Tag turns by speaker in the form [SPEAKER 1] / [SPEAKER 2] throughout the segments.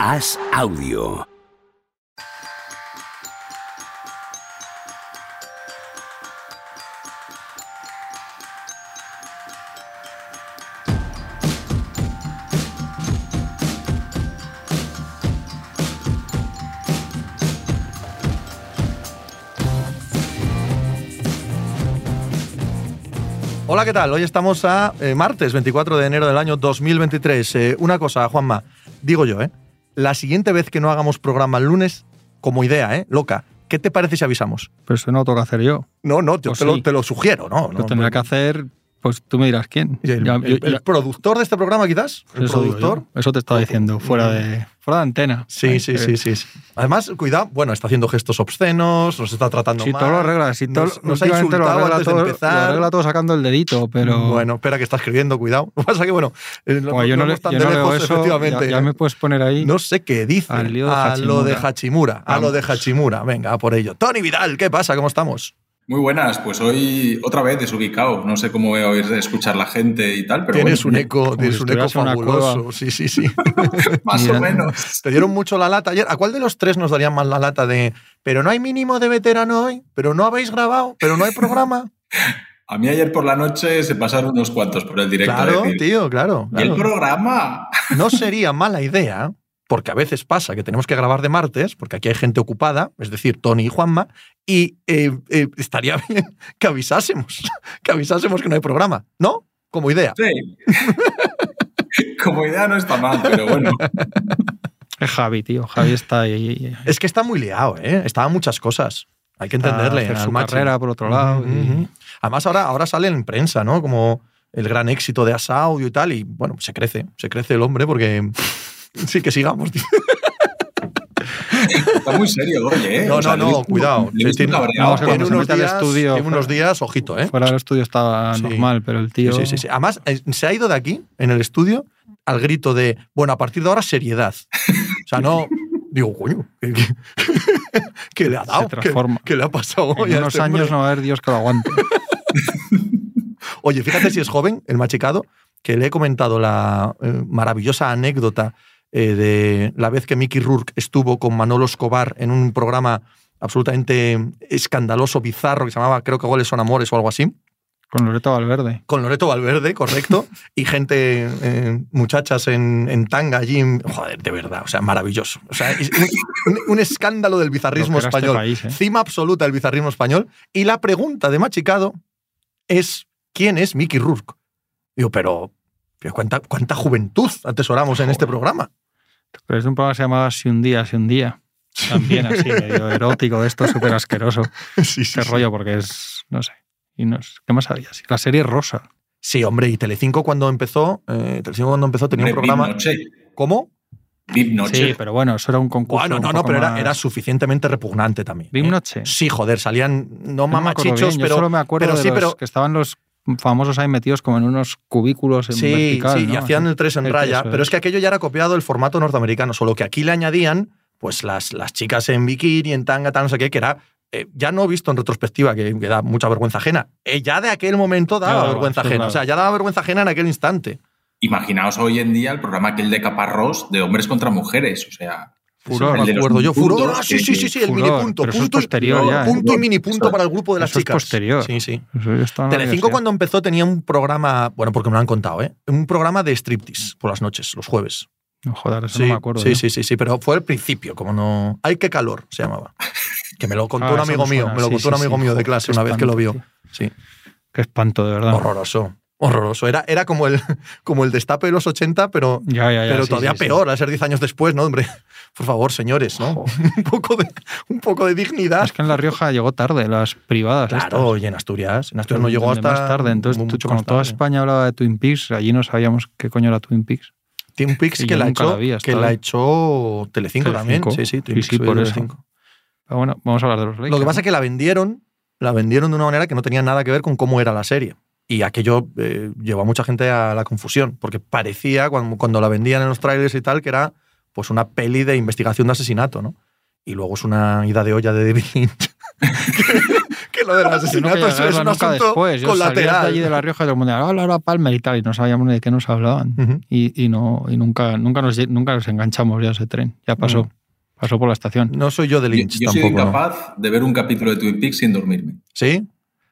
[SPEAKER 1] Haz audio.
[SPEAKER 2] Hola, ¿qué tal? Hoy estamos a eh, martes 24 de enero del año 2023. Eh, una cosa, Juanma, digo yo, ¿eh? La siguiente vez que no hagamos programa el lunes, como idea, ¿eh? Loca, ¿qué te parece si avisamos?
[SPEAKER 3] Pero eso no lo tengo que hacer yo.
[SPEAKER 2] No, no, yo
[SPEAKER 3] Pues
[SPEAKER 2] te, lo, te lo sugiero, ¿no?
[SPEAKER 3] Lo
[SPEAKER 2] no,
[SPEAKER 3] tendrá que hacer, pues tú me dirás quién.
[SPEAKER 2] ¿Y El,
[SPEAKER 3] Ya-
[SPEAKER 2] el-
[SPEAKER 3] yo-
[SPEAKER 2] el
[SPEAKER 3] ya-
[SPEAKER 2] productor de este programa, quizás? ¿El
[SPEAKER 3] eso
[SPEAKER 2] productor?
[SPEAKER 3] Eso te estaba diciendo, fuera de, fuera de antena.
[SPEAKER 2] Sí, sí, sí, sí, sí. Además, cuidado, bueno, está haciendo gestos obscenos, nos está tratando
[SPEAKER 3] Sí,
[SPEAKER 2] mal.
[SPEAKER 3] todo lo arregla. Sí, todo,
[SPEAKER 2] nos, nos ha
[SPEAKER 3] últimamente lo
[SPEAKER 2] insultado
[SPEAKER 3] arregla,
[SPEAKER 2] antes
[SPEAKER 3] todo,
[SPEAKER 2] de
[SPEAKER 3] lo
[SPEAKER 2] empezar.
[SPEAKER 3] arregla todo sacando el dedito, pero.
[SPEAKER 2] Bueno, espera que está escribiendo, cuidado. Lo que pasa que, bueno, eh,
[SPEAKER 3] Como yo no, le, yo
[SPEAKER 2] de
[SPEAKER 3] no
[SPEAKER 2] lejos,
[SPEAKER 3] eso,
[SPEAKER 2] efectivamente.
[SPEAKER 3] ya, ya me puedes poner ahí.
[SPEAKER 2] No sé qué dice.
[SPEAKER 3] Al lío de
[SPEAKER 2] a lo de
[SPEAKER 3] Hachimura.
[SPEAKER 2] A lo de. Hachimura. Venga, a por ello. Tony Vidal, ¿qué pasa? ¿Cómo estamos?
[SPEAKER 4] Muy buenas, pues hoy otra vez desubicado. No sé cómo voy a oír escuchar la gente y tal, pero
[SPEAKER 2] tienes
[SPEAKER 4] bueno,
[SPEAKER 2] un eco, tienes un eco fabuloso. Sí, sí, sí.
[SPEAKER 4] más
[SPEAKER 3] Mira.
[SPEAKER 4] o menos.
[SPEAKER 2] Te dieron mucho la lata ayer. ¿A cuál de los tres nos darían más la lata de pero no hay mínimo de veterano hoy? ¿Pero no habéis grabado? ¿Pero no hay programa?
[SPEAKER 4] A mí ayer por la noche se pasaron unos cuantos por el directo. a
[SPEAKER 2] claro,
[SPEAKER 4] decir,
[SPEAKER 2] tío, claro.
[SPEAKER 4] ¿Y el programa?
[SPEAKER 2] No sería mala idea, porque a veces pasa que tenemos que grabar de martes, porque aquí hay gente ocupada, es decir, Tony y Juanma, y eh, eh, estaría bien que avisásemos, que avisásemos que no hay programa, ¿no? Como idea.
[SPEAKER 4] Sí. Como idea no está mal, pero bueno.
[SPEAKER 3] Es Javi, tío. Javi está ahí.
[SPEAKER 2] Es que está muy liado, ¿eh? Estaba muchas cosas. Hay que entenderle. al
[SPEAKER 3] su
[SPEAKER 2] macho.
[SPEAKER 3] carrera por otro lado. Y-.
[SPEAKER 2] Además, ahora, ahora sale en prensa, ¿no? Como el gran éxito de Asaudio y tal, y bueno, se crece, se crece el hombre porque sí que sigamos. tío.
[SPEAKER 4] Está muy serio hoy, ¿eh?
[SPEAKER 2] No,
[SPEAKER 4] O sea,
[SPEAKER 2] no, no, cuidado.
[SPEAKER 3] no, se
[SPEAKER 2] unos, días,
[SPEAKER 3] estudio,
[SPEAKER 2] tiene unos
[SPEAKER 3] fuera-
[SPEAKER 2] días, ojito, ¿eh?
[SPEAKER 3] Fuera del estudio estaba
[SPEAKER 2] Sí.
[SPEAKER 3] normal, pero el tío.
[SPEAKER 2] Sí, sí, sí. Además, eh, se ha ido de aquí, en el estudio, al grito de, bueno, a partir de ahora, seriedad. O sea, no. Digo, coño, ¿qué, qué- qué le ha dado?
[SPEAKER 3] Se
[SPEAKER 2] ¿Qué,
[SPEAKER 3] transforma.
[SPEAKER 2] qué le ha pasado hoy
[SPEAKER 3] En unos
[SPEAKER 2] este
[SPEAKER 3] años
[SPEAKER 2] hombre?
[SPEAKER 3] no va a haber Dios que lo aguante.
[SPEAKER 2] Oye, fíjate si es joven, el machicado, que le he comentado la eh, maravillosa anécdota eh, de la vez que Mickey Rourke estuvo con Manolo Escobar en un programa absolutamente escandaloso, bizarro, que se llamaba, creo que Goles son Amores o algo así.
[SPEAKER 3] Con Loreto Valverde.
[SPEAKER 2] con Loreto Valverde, correcto, y gente, eh, muchachas en, en tanga allí. Joder, de verdad, o sea, maravilloso. O sea, es un, escándalo del bizarrismo
[SPEAKER 3] este
[SPEAKER 2] español.
[SPEAKER 3] país, ¿eh?
[SPEAKER 2] Cima absoluta del bizarrismo español. Y la pregunta de Machicado es: ¿quién es Mickey Rourke? Digo, pero, pero ¿cuánta, ¿cuánta juventud atesoramos en este programa?
[SPEAKER 3] Pero es un programa que se llamaba Si un día, si un día. También así, medio erótico, esto súper asqueroso.
[SPEAKER 2] Sí, sí,
[SPEAKER 3] Qué
[SPEAKER 2] sí.
[SPEAKER 3] rollo, porque es. No sé. Y no sé, ¿Qué más sabías? La serie Rosa.
[SPEAKER 2] Sí, hombre, y Telecinco cuando empezó, eh, Telecinco cuando empezó tenía un programa. ¿Cómo?
[SPEAKER 4] VIP Noche.
[SPEAKER 3] Sí, pero bueno, eso era un concurso.
[SPEAKER 2] Bueno,
[SPEAKER 3] un
[SPEAKER 2] no, no, pero era,
[SPEAKER 3] más-
[SPEAKER 2] era suficientemente repugnante también.
[SPEAKER 3] ¿Bim
[SPEAKER 2] ¿eh?
[SPEAKER 3] Noche?
[SPEAKER 2] Sí, joder, salían no mamachichos,
[SPEAKER 3] bien, yo
[SPEAKER 2] pero.
[SPEAKER 3] solo me acuerdo
[SPEAKER 2] pero
[SPEAKER 3] de
[SPEAKER 2] sí,
[SPEAKER 3] los
[SPEAKER 2] pero-
[SPEAKER 3] que estaban los famosos ahí metidos como en unos cubículos en
[SPEAKER 2] Sí,
[SPEAKER 3] vertical.
[SPEAKER 2] sí, y hacían el 3 en
[SPEAKER 3] El
[SPEAKER 2] raya,
[SPEAKER 3] tres,
[SPEAKER 2] pero es que aquello ya era copiado del formato norteamericano, solo que aquí le añadían pues las, las chicas en bikini, en tanga, tal, no sé qué, que era, eh, ya no visto en retrospectiva, que, que da mucha vergüenza ajena, eh, ya de aquel momento daba
[SPEAKER 3] Claro,
[SPEAKER 2] vergüenza ajena,
[SPEAKER 3] claro.
[SPEAKER 2] o sea, ya daba vergüenza ajena en aquel instante.
[SPEAKER 4] Imaginaos hoy en día el programa aquel de Caparrós de hombres contra mujeres. O sea,
[SPEAKER 3] Furor.
[SPEAKER 2] Me acuerdo yo. Furor, ah, sí, sí, sí, sí, el mini punto. Punto,
[SPEAKER 3] ¿eh?
[SPEAKER 2] punto y mini punto para el grupo de las chicas.
[SPEAKER 3] posterior.
[SPEAKER 2] Sí, sí. Telecinco cuando empezó tenía un programa, bueno, porque me lo han contado, ¿eh? Un programa de striptease por las noches, los jueves.
[SPEAKER 3] No, joder, eso
[SPEAKER 2] Sí,
[SPEAKER 3] no me acuerdo.
[SPEAKER 2] sí, sí, sí, sí, pero fue al principio, como no. ¡Ay, qué calor! se llamaba. Que me lo contó
[SPEAKER 3] Ah,
[SPEAKER 2] un
[SPEAKER 3] eso
[SPEAKER 2] amigo mío, me lo
[SPEAKER 3] Sí,
[SPEAKER 2] contó un amigo mío de clase una vez que lo vio. Sí,
[SPEAKER 3] Qué espanto, de verdad.
[SPEAKER 2] horroroso. Horroroso. Era, era como, el, como el destape de los 80, pero,
[SPEAKER 3] Ya, ya, ya,
[SPEAKER 2] pero
[SPEAKER 3] sí,
[SPEAKER 2] todavía
[SPEAKER 3] sí, sí.
[SPEAKER 2] peor, a ser 10 años después, ¿no? Hombre, por favor, señores, ¿no? un, poco de, un poco de dignidad.
[SPEAKER 3] Es que en La Rioja llegó tarde, las privadas.
[SPEAKER 2] Claro, y en Asturias. En. Asturias no llegó hasta.
[SPEAKER 3] Más tarde, entonces, tú-
[SPEAKER 2] más
[SPEAKER 3] toda. España hablaba de Twin Peaks, allí no sabíamos qué coño era Twin Peaks.
[SPEAKER 2] Twin Peaks que la, hecho,
[SPEAKER 3] la
[SPEAKER 2] que la
[SPEAKER 3] hoy.
[SPEAKER 2] hecho Telecinco, también.
[SPEAKER 3] Telecinco.
[SPEAKER 2] Sí, sí, Twin Peaks
[SPEAKER 3] por
[SPEAKER 2] de
[SPEAKER 3] eso.
[SPEAKER 2] Telecinco.
[SPEAKER 3] Pero bueno, vamos a hablar de los Lakers.
[SPEAKER 2] Lo que pasa es que la vendieron, la vendieron de una manera que no tenía nada que ver con cómo era la serie. Y aquello eh, llevó a mucha gente a la confusión, porque parecía, cuando, cuando la vendían en los trailers y tal, que era pues una peli de investigación de asesinato, ¿no? Y luego es una ida de olla de David Lynch que, que lo del
[SPEAKER 3] Yo no
[SPEAKER 2] asesinato
[SPEAKER 3] quería
[SPEAKER 2] es, es un asunto
[SPEAKER 3] después. Yo salía de
[SPEAKER 2] colateral.
[SPEAKER 3] allí de La Rioja y todo el mundo, Laura Palmer y tal, y no sabíamos de qué nos hablaban.
[SPEAKER 2] Ujú.
[SPEAKER 3] Y, y no, y nunca, nunca, nos, nunca nos enganchamos ya a ese tren. Ya pasó.
[SPEAKER 2] Mm.
[SPEAKER 3] Pasó por la estación.
[SPEAKER 2] No soy yo de
[SPEAKER 4] Yo,
[SPEAKER 2] Lynch
[SPEAKER 4] yo soy
[SPEAKER 2] tampoco. ¿no?
[SPEAKER 4] incapaz de ver un capítulo de Twin Peaks sin dormirme.
[SPEAKER 2] ¿Sí?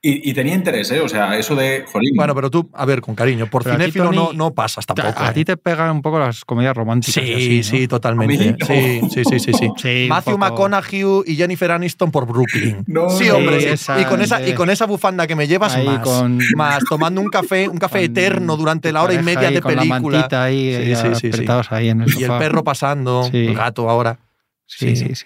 [SPEAKER 4] Y, y tenía interés, ¿eh? O sea, eso de. Jolín.
[SPEAKER 2] Bueno, pero tú, a ver, con cariño, por
[SPEAKER 3] Pero
[SPEAKER 2] cinéfilo no,
[SPEAKER 3] Tony,
[SPEAKER 2] no pasas tampoco.
[SPEAKER 3] a, a
[SPEAKER 2] ¿eh?
[SPEAKER 3] ti te pegan un poco las comedias románticas.
[SPEAKER 2] Sí,
[SPEAKER 3] así, ¿no?
[SPEAKER 2] sí, totalmente.
[SPEAKER 4] No.
[SPEAKER 2] Sí, sí, sí, sí, sí.
[SPEAKER 3] Sí, un
[SPEAKER 2] Matthew. McConaughey y Jennifer Aniston por Brooklyn.
[SPEAKER 4] No,
[SPEAKER 2] sí,
[SPEAKER 4] no,
[SPEAKER 2] hombre.
[SPEAKER 3] sí,
[SPEAKER 2] sí.
[SPEAKER 3] esa
[SPEAKER 2] y, con esa, y con esa bufanda que me llevas
[SPEAKER 3] Ahí
[SPEAKER 2] más.
[SPEAKER 3] con-
[SPEAKER 2] Más tomando un café, un café eterno durante la hora y media
[SPEAKER 3] ahí
[SPEAKER 2] de
[SPEAKER 3] con La
[SPEAKER 2] película.
[SPEAKER 3] mantita ahí,
[SPEAKER 2] Sí, sí, sí, sí.
[SPEAKER 3] apretados ahí en el
[SPEAKER 2] Y el perro pasando,
[SPEAKER 3] Sí.
[SPEAKER 2] el gato ahora.
[SPEAKER 3] Sí,
[SPEAKER 2] Sí.
[SPEAKER 3] sí,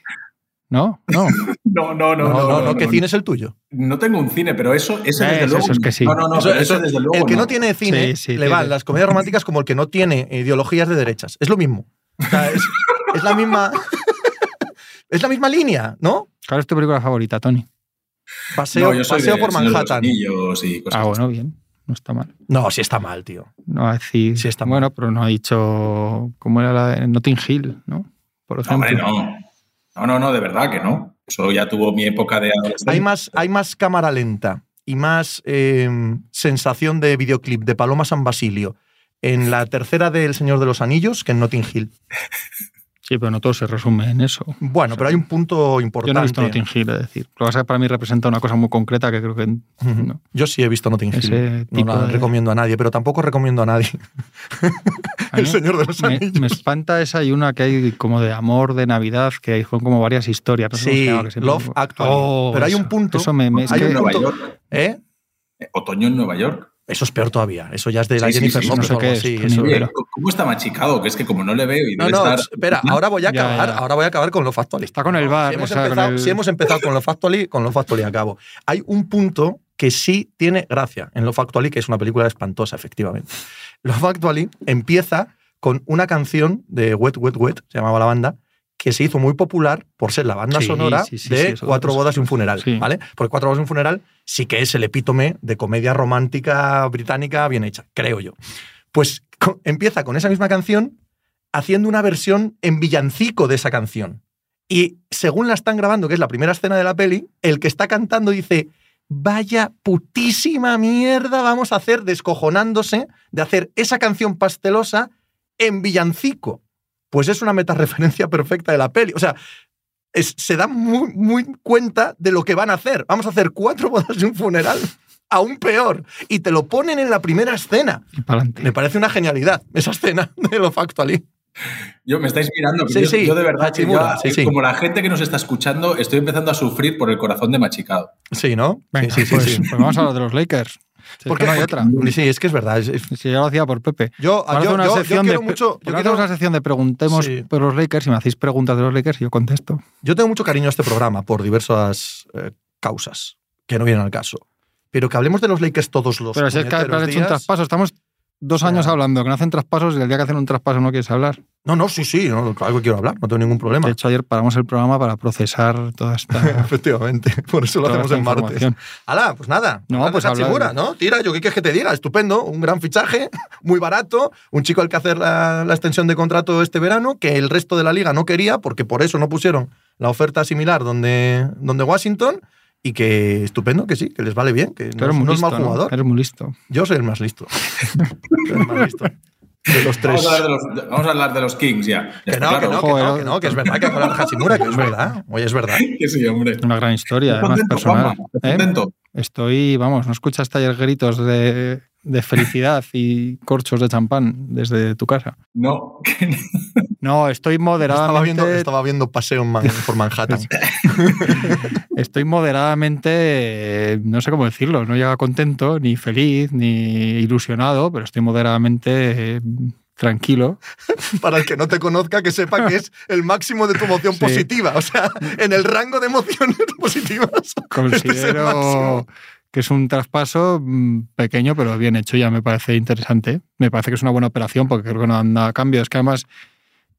[SPEAKER 3] sí. ¿No? No.
[SPEAKER 4] no, no,
[SPEAKER 2] No, no, no, ¿qué cine es el tuyo?
[SPEAKER 4] No tengo un cine, pero eso, ese desde
[SPEAKER 3] Eso,
[SPEAKER 4] luego.
[SPEAKER 3] eso es que sí.
[SPEAKER 4] No, no, no,
[SPEAKER 2] Eso-
[SPEAKER 4] desde luego.
[SPEAKER 2] el que no,
[SPEAKER 4] no.
[SPEAKER 2] tiene cine
[SPEAKER 3] Sí, sí,
[SPEAKER 2] le van las comedias románticas como el que no tiene ideologías de derechas. Es lo mismo. O sea, es, es la misma. es la misma línea, ¿no?
[SPEAKER 3] ¿Cuál es tu película favorita, Tony?
[SPEAKER 2] Paseo,
[SPEAKER 3] Ah,
[SPEAKER 4] No,
[SPEAKER 2] paseo
[SPEAKER 4] de
[SPEAKER 2] por Manhattan.
[SPEAKER 4] Anillos y cosas
[SPEAKER 3] Ah, bueno, bien. No está mal.
[SPEAKER 2] No, sí está mal, tío.
[SPEAKER 3] No decir.
[SPEAKER 2] Sí está
[SPEAKER 3] bueno, pero no ha dicho. ¿Cómo era la de Notting Hill, no? Por
[SPEAKER 4] No,
[SPEAKER 3] ejemplo.
[SPEAKER 4] hombre, no. No, no, no, de verdad que no. Eso ya tuvo mi época de adolescente.
[SPEAKER 2] Hay más, hay más cámara lenta y más eh, sensación de videoclip de Paloma San Basilio en la tercera de El Señor de los Anillos que en Notting Hill.
[SPEAKER 3] Sí, pero no todo se resume en eso.
[SPEAKER 2] Bueno, pero hay un punto importante.
[SPEAKER 3] Yo no he visto Notting Hill, es decir. Lo que pasa es que para mí representa una cosa muy concreta que creo que. No.
[SPEAKER 2] Yo sí he visto Notting Hill.
[SPEAKER 3] Ese
[SPEAKER 2] No la
[SPEAKER 3] de-
[SPEAKER 2] recomiendo a nadie, pero tampoco recomiendo a nadie.
[SPEAKER 3] A
[SPEAKER 2] El Señor de los
[SPEAKER 3] me,
[SPEAKER 2] Anillos.
[SPEAKER 3] me espanta esa y una que hay como de amor, de Navidad, que hay como varias historias. no sé cómo se
[SPEAKER 2] Sí,
[SPEAKER 3] que
[SPEAKER 2] Love Actually.
[SPEAKER 3] Oh,
[SPEAKER 2] pero hay un punto.
[SPEAKER 3] Eso me, me- es
[SPEAKER 2] hay
[SPEAKER 3] que-
[SPEAKER 2] un
[SPEAKER 4] Nueva
[SPEAKER 2] punto-
[SPEAKER 4] York.
[SPEAKER 2] ¿Eh?
[SPEAKER 4] Eh, Otoño en Nueva York.
[SPEAKER 2] Eso es peor todavía. Eso ya es de la
[SPEAKER 4] Sí,
[SPEAKER 2] Jennifer
[SPEAKER 4] sí,
[SPEAKER 3] no sé es,
[SPEAKER 2] eso-.
[SPEAKER 4] Oye,
[SPEAKER 3] Pero-
[SPEAKER 4] ¿cómo está machicado? Que es que como no le veo y
[SPEAKER 2] No,
[SPEAKER 4] debe
[SPEAKER 2] no,
[SPEAKER 4] estar.
[SPEAKER 2] espera, ahora voy a
[SPEAKER 3] Ya,
[SPEAKER 2] acabar,
[SPEAKER 3] ya.
[SPEAKER 2] ahora voy a acabar con lo factual.
[SPEAKER 3] Está con el bar,
[SPEAKER 2] Si hemos,
[SPEAKER 3] o sea, con
[SPEAKER 2] empezado,
[SPEAKER 3] el-
[SPEAKER 2] si hemos empezado con lo factual, con lo factual acabo. Hay un punto que sí tiene gracia en lo factual que es una película espantosa, efectivamente. Lo factual empieza con una canción de Wet, Wet, Wet, se llamaba la banda, que se hizo muy popular por ser la banda
[SPEAKER 3] Sí,
[SPEAKER 2] sonora
[SPEAKER 3] sí, sí,
[SPEAKER 2] de Cuatro bodas y un funeral. ¿vale? Porque Cuatro bodas y un funeral sí que es el epítome de comedia romántica británica bien hecha, creo yo. Pues co- empieza con esa misma canción haciendo una versión en villancico de esa canción. Y según la están grabando, que es la primera escena de la peli, el que está cantando dice, vaya putísima mierda vamos a hacer descojonándose de hacer esa canción pastelosa en villancico. Pues es una metareferencia perfecta de la peli. O sea, es- se dan muy, muy cuenta de lo que van a hacer. Vamos a hacer cuatro bodas y un funeral. Aún peor. Y te lo ponen en la primera escena. Me parece una genialidad esa escena de lo factual.
[SPEAKER 4] Yo me estáis mirando,
[SPEAKER 2] Sí,
[SPEAKER 4] yo,
[SPEAKER 2] sí,
[SPEAKER 4] yo de verdad que
[SPEAKER 2] sí,
[SPEAKER 4] eh,
[SPEAKER 2] sí.
[SPEAKER 4] como la gente que nos está escuchando, estoy empezando a sufrir por el corazón de machicado.
[SPEAKER 2] Sí, ¿no?
[SPEAKER 3] Venga,
[SPEAKER 2] sí, sí,
[SPEAKER 3] pues,
[SPEAKER 2] sí, sí.
[SPEAKER 3] pues vamos a hablar de los Lakers. Si es
[SPEAKER 2] ¿Por
[SPEAKER 3] que
[SPEAKER 2] qué?
[SPEAKER 3] no hay
[SPEAKER 2] Porque-
[SPEAKER 3] otra.
[SPEAKER 2] Sí, es que es verdad. es-
[SPEAKER 3] Si yo lo hacía por Pepe.
[SPEAKER 2] yo, yo,
[SPEAKER 3] hacer una
[SPEAKER 2] yo- yo
[SPEAKER 3] sección
[SPEAKER 2] quiero
[SPEAKER 3] de,
[SPEAKER 2] mucho. Yo,
[SPEAKER 3] ¿por qué no
[SPEAKER 2] quiero-
[SPEAKER 3] hacemos una sección de preguntemos
[SPEAKER 2] Sí.
[SPEAKER 3] por los Lakers y me hacéis preguntas de los Lakers y yo contesto.
[SPEAKER 2] yo tengo mucho cariño a este programa por diversas eh, causas que no vienen al caso. Pero que hablemos de los Lakers todos los
[SPEAKER 3] Pero si es que has hecho un
[SPEAKER 2] días-
[SPEAKER 3] traspaso, estamos dos años hablando, que no hacen traspasos y el día que hacen un traspaso no quieres hablar.
[SPEAKER 2] No, no, sí, sí, no, que quiero hablar, no tengo ningún problema.
[SPEAKER 3] De hecho, ayer paramos el programa para procesar toda esta,
[SPEAKER 2] Efectivamente, por eso lo hacemos en martes. Hala, pues nada.
[SPEAKER 3] No,
[SPEAKER 2] de
[SPEAKER 3] pues habla
[SPEAKER 2] ¿no? Tira, yo qué quieres que te diga, estupendo, un gran fichaje, muy barato, un chico al que hacer la, la extensión de contrato este verano, que el resto de la liga no quería, porque por eso no pusieron la oferta similar donde, donde Washington, y que estupendo, que sí, que les vale bien, que
[SPEAKER 3] Tú
[SPEAKER 2] no,
[SPEAKER 3] eres muy
[SPEAKER 2] no es
[SPEAKER 3] listo,
[SPEAKER 2] mal
[SPEAKER 3] ¿no?
[SPEAKER 2] jugador.
[SPEAKER 3] Eres muy listo.
[SPEAKER 2] Yo soy el más listo. Soy el más listo. De los tres.
[SPEAKER 4] Vamos a, hablar de los, vamos a hablar de los Kings ya. Ya
[SPEAKER 2] Que no, que
[SPEAKER 4] claro.
[SPEAKER 2] no, que no,
[SPEAKER 3] Joder,
[SPEAKER 2] que no, que es verdad que hablar de Hachimura, que es verdad. Oye, es verdad.
[SPEAKER 4] Que sí, hombre.
[SPEAKER 3] Una gran historia,
[SPEAKER 4] ¿Estás
[SPEAKER 3] además
[SPEAKER 4] contento,
[SPEAKER 3] personal. ¿Eh? Estoy, vamos, no escuchaste ayer gritos de, de felicidad y corchos de champán desde tu casa.
[SPEAKER 4] No. no.
[SPEAKER 3] Estoy
[SPEAKER 2] Estaba
[SPEAKER 3] moderadamente.
[SPEAKER 2] viendo, estaba viendo paseo en Man- por Manhattan.
[SPEAKER 3] Estoy moderadamente, no sé cómo decirlo, no llega contento, ni feliz, ni ilusionado, pero estoy moderadamente eh, tranquilo.
[SPEAKER 2] Para el que no te conozca, que sepa que es el máximo de tu emoción
[SPEAKER 3] Sí.
[SPEAKER 2] positiva. O sea, en el rango de emociones positivas. Este es
[SPEAKER 3] Considero
[SPEAKER 2] máximo.
[SPEAKER 3] que es un traspaso mm, pequeño, pero bien hecho, ya me parece interesante. Me parece que es una buena operación porque creo que no dan nada a cambio. Es que además,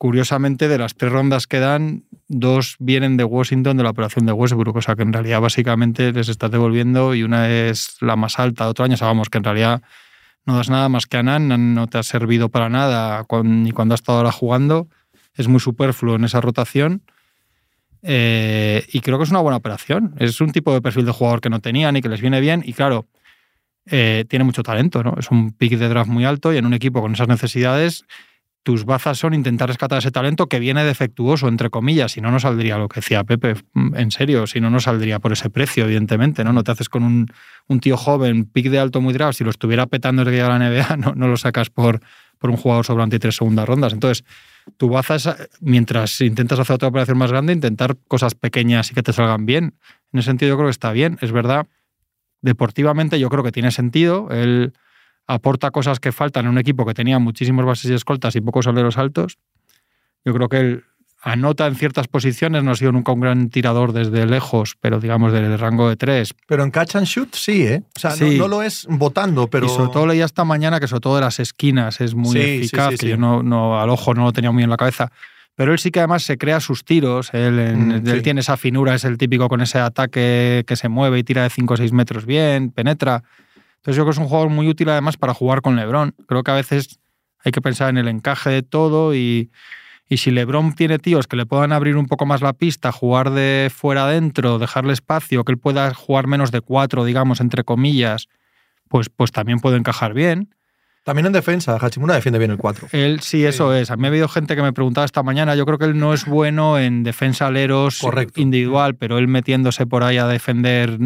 [SPEAKER 3] curiosamente, de las tres rondas que dan, dos vienen de Washington de la operación de Westbrook. O sea que en realidad básicamente les estás devolviendo y una es la más alta. Otro año sabemos que en realidad no das nada más que a Nan, no te ha servido para nada ni cuando has estado ahora jugando. Es muy superfluo en esa rotación. Eh, y creo que es una buena operación. Es un tipo de perfil de jugador que no tenían y que les viene bien. Y claro, eh, tiene mucho talento, ¿no? Es un pick de draft muy alto y en un equipo con esas necesidades, tus bazas son intentar rescatar ese talento que viene defectuoso, entre comillas. Si no, no saldría lo que decía Pepe, en serio. Si no, no saldría por ese precio, evidentemente, ¿no? No te haces con un, tío joven, pick de alto muy draft. Si lo estuviera petando desde que la NBA, no, lo sacas por, un jugador sobrante y tres segundas rondas. Entonces, tu baza es, mientras intentas hacer otra operación más grande, intentar cosas pequeñas y que te salgan bien. En ese sentido, yo creo que está bien. Es verdad, deportivamente yo creo que tiene sentido. Él aporta cosas que faltan en un equipo que tenía muchísimos bases y escoltas y pocos aleros altos. Yo creo que él anota en ciertas posiciones, no ha sido nunca un gran tirador desde lejos, pero digamos del rango de tres.
[SPEAKER 2] Pero en catch and shoot sí, ¿eh? O sea, no, lo es votando, pero...
[SPEAKER 3] Y sobre todo leía esta mañana que sobre todo de las esquinas es muy eficaz, que yo no, no, al ojo no lo tenía muy en la cabeza. Pero él sí que además se crea sus tiros, él, mm, él tiene esa finura, es el típico con ese ataque que se mueve y tira de 5 o 6 metros bien, penetra. Entonces yo creo que es un jugador muy útil además para jugar con Lebron. Creo que a veces hay que pensar en el encaje de todo y, y si LeBron tiene tíos que le puedan abrir un poco más la pista, jugar de fuera adentro, dejarle espacio, que él pueda jugar menos de cuatro, digamos, entre comillas, pues, pues también puede encajar bien.
[SPEAKER 2] También en defensa, Hachimura defiende bien el 4.
[SPEAKER 3] Él sí, eso es. A mí ha habido gente que me preguntaba esta mañana. Yo creo que él no es bueno en defensa aleros individual, pero él metiéndose por ahí a defender